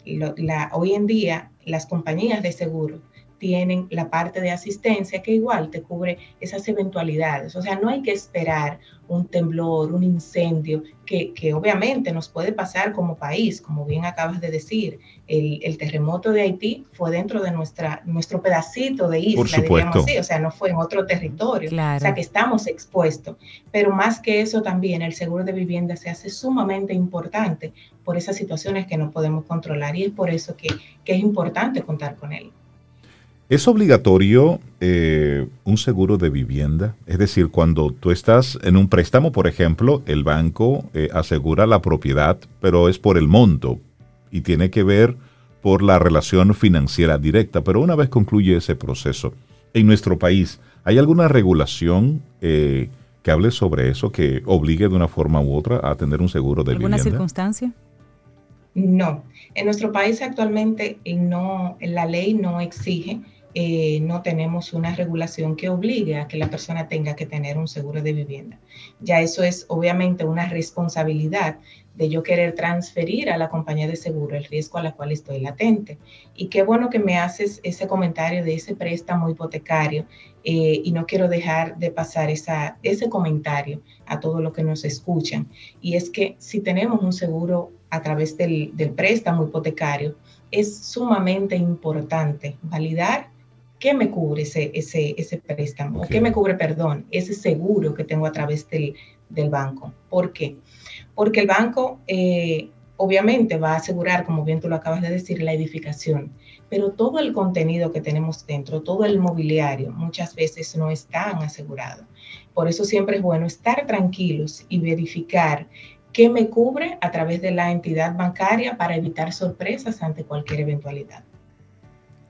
la, hoy en día las compañías de seguro tienen la parte de asistencia que igual te cubre esas eventualidades. O sea, no hay que esperar un temblor, un incendio, que, obviamente nos puede pasar como país, como bien acabas de decir. El, terremoto de Haití fue dentro de nuestra, nuestro pedacito de isla, digamos así, o sea, no fue en otro territorio. O sea, que estamos expuestos. Pero más que eso también, el seguro de vivienda se hace sumamente importante por esas situaciones que no podemos controlar y es por eso que, que es importante contar con él. ¿Es obligatorio eh, un seguro de vivienda? Es decir, cuando tú estás en un préstamo, por ejemplo, el banco eh, asegura la propiedad, pero es por el monto y tiene que ver por la relación financiera directa. Pero una vez concluye ese proceso, en nuestro país, ¿hay alguna regulación eh, que hable sobre eso, que obligue de una forma u otra a tener un seguro de vivienda? ¿Alguna circunstancia? No, en nuestro país actualmente no, la ley no exige eh, no tenemos una regulación que obligue a que la persona tenga que tener un seguro de vivienda. Ya eso es obviamente una responsabilidad de yo querer transferir a la compañía de seguro el riesgo a la cual estoy latente. Y qué bueno que me haces ese comentario de ese préstamo hipotecario eh, y no quiero dejar de pasar ese comentario a todos los que nos escuchan. Y es que si tenemos un seguro a través del, préstamo hipotecario, es sumamente importante validar qué me cubre ese, ese, ese préstamo, o qué me cubre, perdón, ese seguro que tengo a través del, banco. ¿Por qué? Porque el banco eh, obviamente va a asegurar, como bien tú lo acabas de decir, la edificación, pero todo el contenido que tenemos dentro, todo el mobiliario, muchas veces no están asegurado. Por eso siempre es bueno estar tranquilos y verificar qué me cubre a través de la entidad bancaria para evitar sorpresas ante cualquier eventualidad.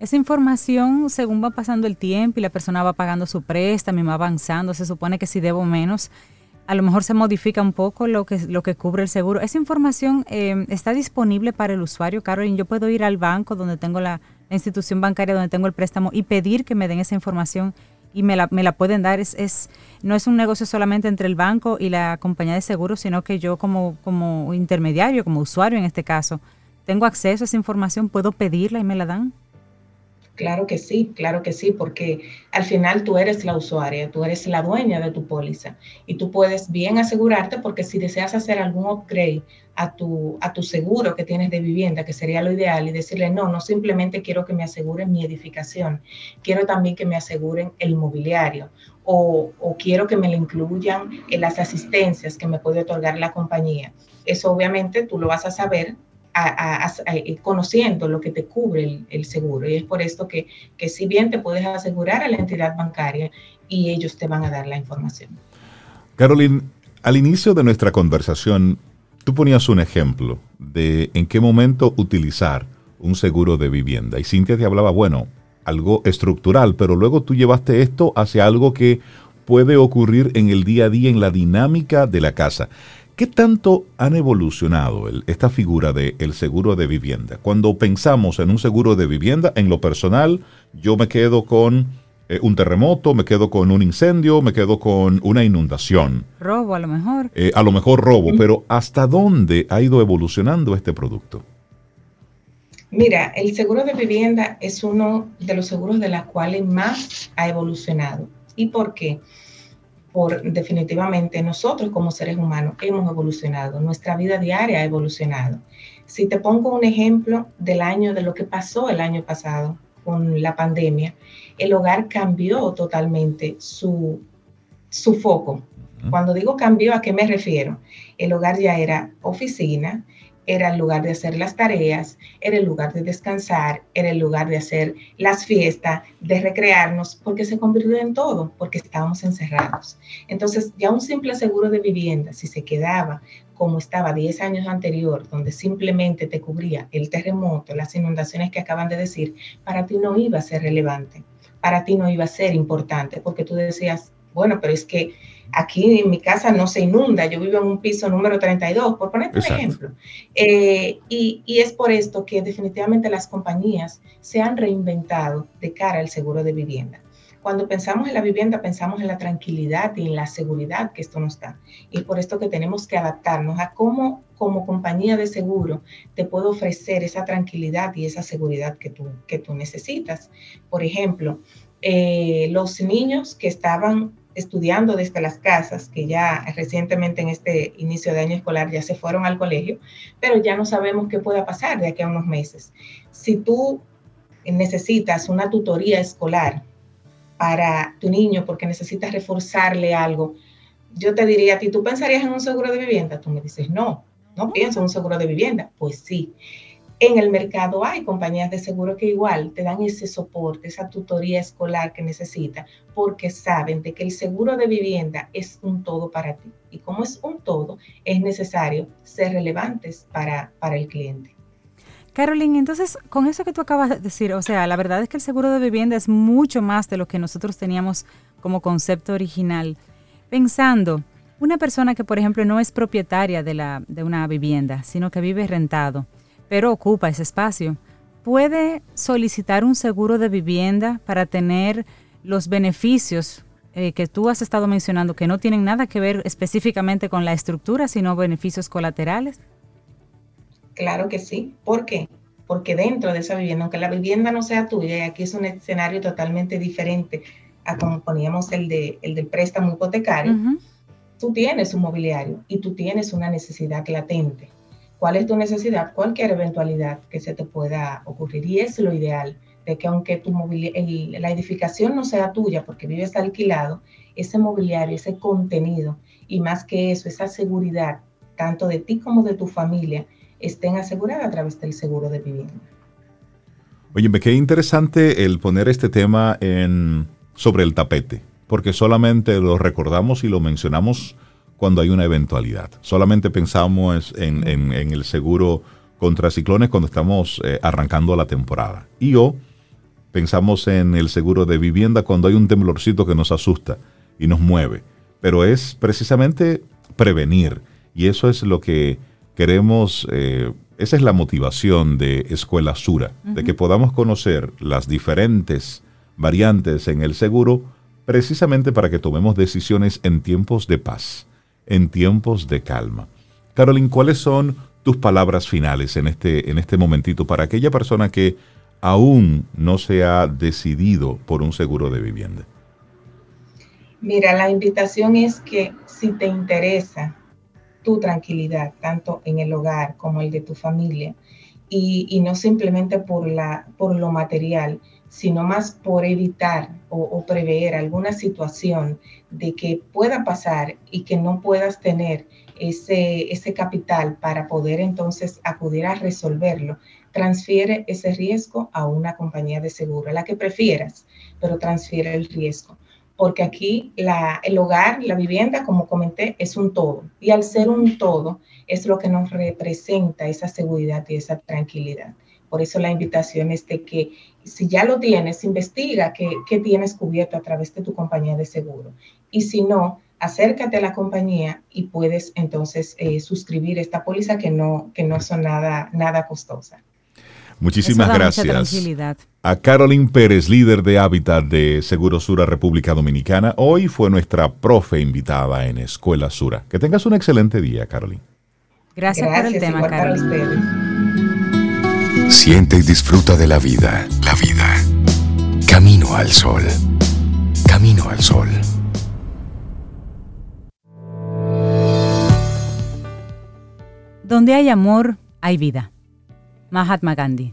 Esa información, según va pasando el tiempo y la persona va pagando su préstamo y va avanzando, se supone que si debo menos, a lo mejor se modifica un poco lo que, lo que cubre el seguro. Esa información eh, está disponible para el usuario, Carolyn. Yo puedo ir al banco donde tengo la, institución bancaria, donde tengo el préstamo y pedir que me den esa información y me la, me la pueden dar. Es, es, no es un negocio solamente entre el banco y la compañía de seguros, sino que yo como, como intermediario, como usuario en este caso, tengo acceso a esa información, puedo pedirla y me la dan. Claro que sí, claro que sí, porque al final tú eres la usuaria, tú eres la dueña de tu póliza y tú puedes bien asegurarte porque si deseas hacer algún upgrade a tu, a tu seguro que tienes de vivienda, que sería lo ideal, y decirle, no, no simplemente quiero que me aseguren mi edificación, quiero también que me aseguren el mobiliario o, o quiero que me le incluyan en las asistencias que me puede otorgar la compañía. Eso obviamente tú lo vas a saber eh, conociendo lo que te cubre el, seguro. Y es por esto que, que si bien te puedes asegurar a la entidad bancaria y ellos te van a dar la información. Caroline, al inicio de nuestra conversación, tú ponías un ejemplo de en qué momento utilizar un seguro de vivienda. Y Cintia te hablaba, bueno, algo estructural, pero luego tú llevaste esto hacia algo que puede ocurrir en el día a día, en la dinámica de la casa. ¿Qué tanto han evolucionado esta figura del seguro de vivienda? Cuando pensamos en un seguro de vivienda, en lo personal, yo me quedo con eh, un terremoto, me quedo con un incendio, me quedo con una inundación. Robo a lo mejor. Eh, a lo mejor robo, pero ¿hasta dónde ha ido evolucionando este producto? Mira, el seguro de vivienda es uno de los seguros de los cuales más ha evolucionado. ¿Y por qué? Por definitivamente nosotros como seres humanos hemos evolucionado, nuestra vida diaria ha evolucionado. Si te pongo un ejemplo del año, de lo que pasó el año pasado con la pandemia, el hogar cambió totalmente su, su foco. Cuando digo cambió, ¿a qué me refiero? El hogar ya era oficina, era el lugar de hacer las tareas, era el lugar de descansar, era el lugar de hacer las fiestas, de recrearnos, porque se convirtió en todo, porque estábamos encerrados. Entonces, ya un simple seguro de vivienda, si se quedaba como estaba 10 años anterior, donde simplemente te cubría el terremoto, las inundaciones que acaban de decir, para ti no iba a ser relevante, para ti no iba a ser importante, porque tú decías, bueno, pero es que Aquí en mi casa no se inunda, yo vivo en un piso número 32, por ponerte un ejemplo. Eh, y, y, es por esto que definitivamente las compañías se han reinventado de cara al seguro de vivienda. Cuando pensamos en la vivienda, pensamos en la tranquilidad y en la seguridad que esto nos da. Y por esto que tenemos que adaptarnos a cómo como compañía de seguro te puedo ofrecer esa tranquilidad y esa seguridad que tú, que tú necesitas. Por ejemplo, eh, los niños que estaban estudiando desde las casas, que ya recientemente en este inicio de año escolar ya se fueron al colegio, pero ya no sabemos qué pueda pasar de aquí a unos meses. Si tú necesitas una tutoría escolar para tu niño porque necesitas reforzarle algo, yo te diría a ti, ¿tú pensarías en un seguro de vivienda? Tú me dices, no, no pienso en un seguro de vivienda. Pues sí. En el mercado hay compañías de seguro que igual te dan ese soporte, esa tutoría escolar que necesita, porque saben de que el seguro de vivienda es un todo para ti. Y como es un todo, es necesario ser relevantes para, para el cliente. Caroline, entonces, con eso que tú acabas de decir, o sea, la verdad es que el seguro de vivienda es mucho más de lo que nosotros teníamos como concepto original. Pensando, una persona que, por ejemplo, no es propietaria de, la, de una vivienda, sino que vive rentado, pero ocupa ese espacio, puede solicitar un seguro de vivienda para tener los beneficios eh, que tú has estado mencionando, que no tienen nada que ver específicamente con la estructura, sino beneficios colaterales? Claro que sí. ¿Por qué? Porque dentro de esa vivienda, aunque la vivienda no sea tuya, y aquí es un escenario totalmente diferente a como poníamos el, de, el del préstamo hipotecario, tú tienes un mobiliario y tú tienes una necesidad latente cuál es tu necesidad, cualquier eventualidad que se te pueda ocurrir. Y es lo ideal, de que aunque tu la edificación no sea tuya porque vives alquilado, ese mobiliario, ese contenido y más que eso, esa seguridad, tanto de ti como de tu familia, estén aseguradas a través del seguro de vivienda. Oye, me quedé interesante el poner este tema en, sobre el tapete, porque solamente lo recordamos y lo mencionamos cuando hay una eventualidad. Solamente pensamos en, el seguro contra ciclones cuando estamos eh, arrancando la temporada. Y o pensamos en el seguro de vivienda cuando hay un temblorcito que nos asusta y nos mueve. Pero es precisamente prevenir. Y eso es lo que queremos, eh, esa es la motivación de Escuela Sura, de que podamos conocer las diferentes variantes en el seguro precisamente para que tomemos decisiones en tiempos de paz en tiempos de calma. Carolyn, ¿cuáles son tus palabras finales en este, en este momentito para aquella persona que aún no se ha decidido por un seguro de vivienda? Mira, la invitación es que si te interesa tu tranquilidad, tanto en el hogar como el de tu familia, y, no simplemente por, la, por lo material, sino más por evitar o, prever alguna situación de que pueda pasar y que no puedas tener ese, ese capital para poder entonces acudir a resolverlo, transfiere ese riesgo a una compañía de seguro, la que prefieras, pero transfiere el riesgo. Porque aquí la, el hogar, la vivienda, como comenté, es un todo. Y al ser un todo, es lo que nos representa esa seguridad y esa tranquilidad. Por eso la invitación es de que si ya lo tienes, investiga qué, tienes cubierto a través de tu compañía de seguro. Y si no, acércate a la compañía y puedes entonces eh, suscribir esta póliza que no, que no son nada, nada costosa. Muchísimas gracias a Carolyn Pérez, líder de Hábitat de Seguro Sura República Dominicana. Hoy fue nuestra profe invitada en Escuela Sura. Que tengas un excelente día, Carolyn. Gracias, por el tema, Carolyn. Siente y disfruta de la vida. La vida. Camino al sol. Camino al sol. Donde hay amor, hay vida. Mahatma Gandhi.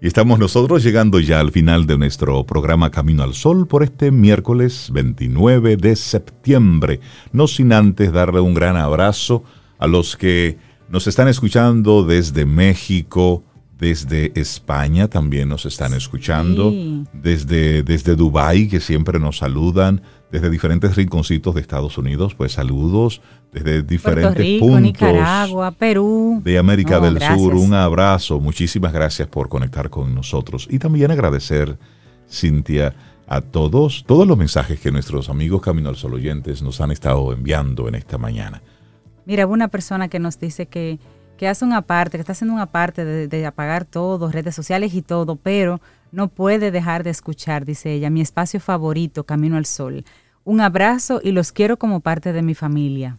Y estamos nosotros llegando ya al final de nuestro programa Camino al Sol por este miércoles 29 de septiembre. No sin antes darle un gran abrazo a los que nos están escuchando desde México, desde España también nos están escuchando, desde, desde Dubái que siempre nos saludan, desde diferentes rinconcitos de Estados Unidos, pues saludos, desde diferentes puntos Nicaragua, Perú, de América del Sur, un abrazo, muchísimas gracias por conectar con nosotros y también agradecer, Cintia, a todos, todos los mensajes que nuestros amigos Camino al Sol oyentes nos han estado enviando en esta mañana. Mira, una persona que nos dice que que hace una parte, que está haciendo una parte de, apagar todo, redes sociales y todo, pero no puede dejar de escuchar, dice ella, mi espacio favorito, Camino al Sol. Un abrazo y los quiero como parte de mi familia.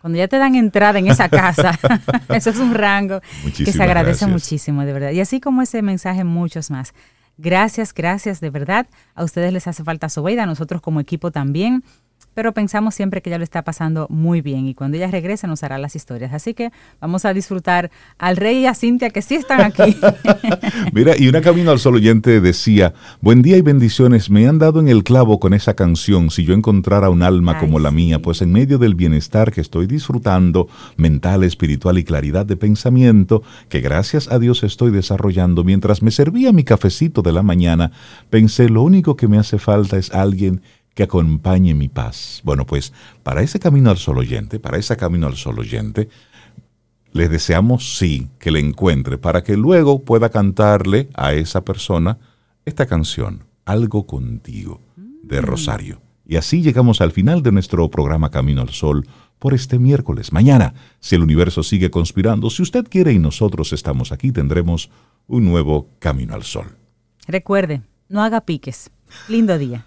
Cuando ya te dan entrada en esa casa, eso es un rango que se agradece muchísimo, de verdad. Y así como ese mensaje, muchos más. Gracias, gracias, de verdad. A ustedes les hace falta Sobeida, a nosotros como equipo también pero pensamos siempre que ella lo está pasando muy bien y cuando ella regrese nos hará las historias. Así que vamos a disfrutar al rey y a Cintia que sí están aquí. Mira, y una camino al sol oyente decía, buen día y bendiciones, me han dado en el clavo con esa canción, si yo encontrara un alma como la mía, pues en medio del bienestar que estoy disfrutando, mental, espiritual y claridad de pensamiento, que gracias a Dios estoy desarrollando, mientras me servía mi cafecito de la mañana, pensé, lo único que me hace falta es alguien que acompañe mi paz. Bueno, pues para ese camino al sol oyente, para ese camino al sol oyente, les deseamos sí que le encuentre para que luego pueda cantarle a esa persona esta canción, Algo contigo, de mm. Rosario. Y así llegamos al final de nuestro programa Camino al Sol por este miércoles. Mañana, si el universo sigue conspirando, si usted quiere y nosotros estamos aquí, tendremos un nuevo Camino al Sol. Recuerde, no haga piques. Lindo día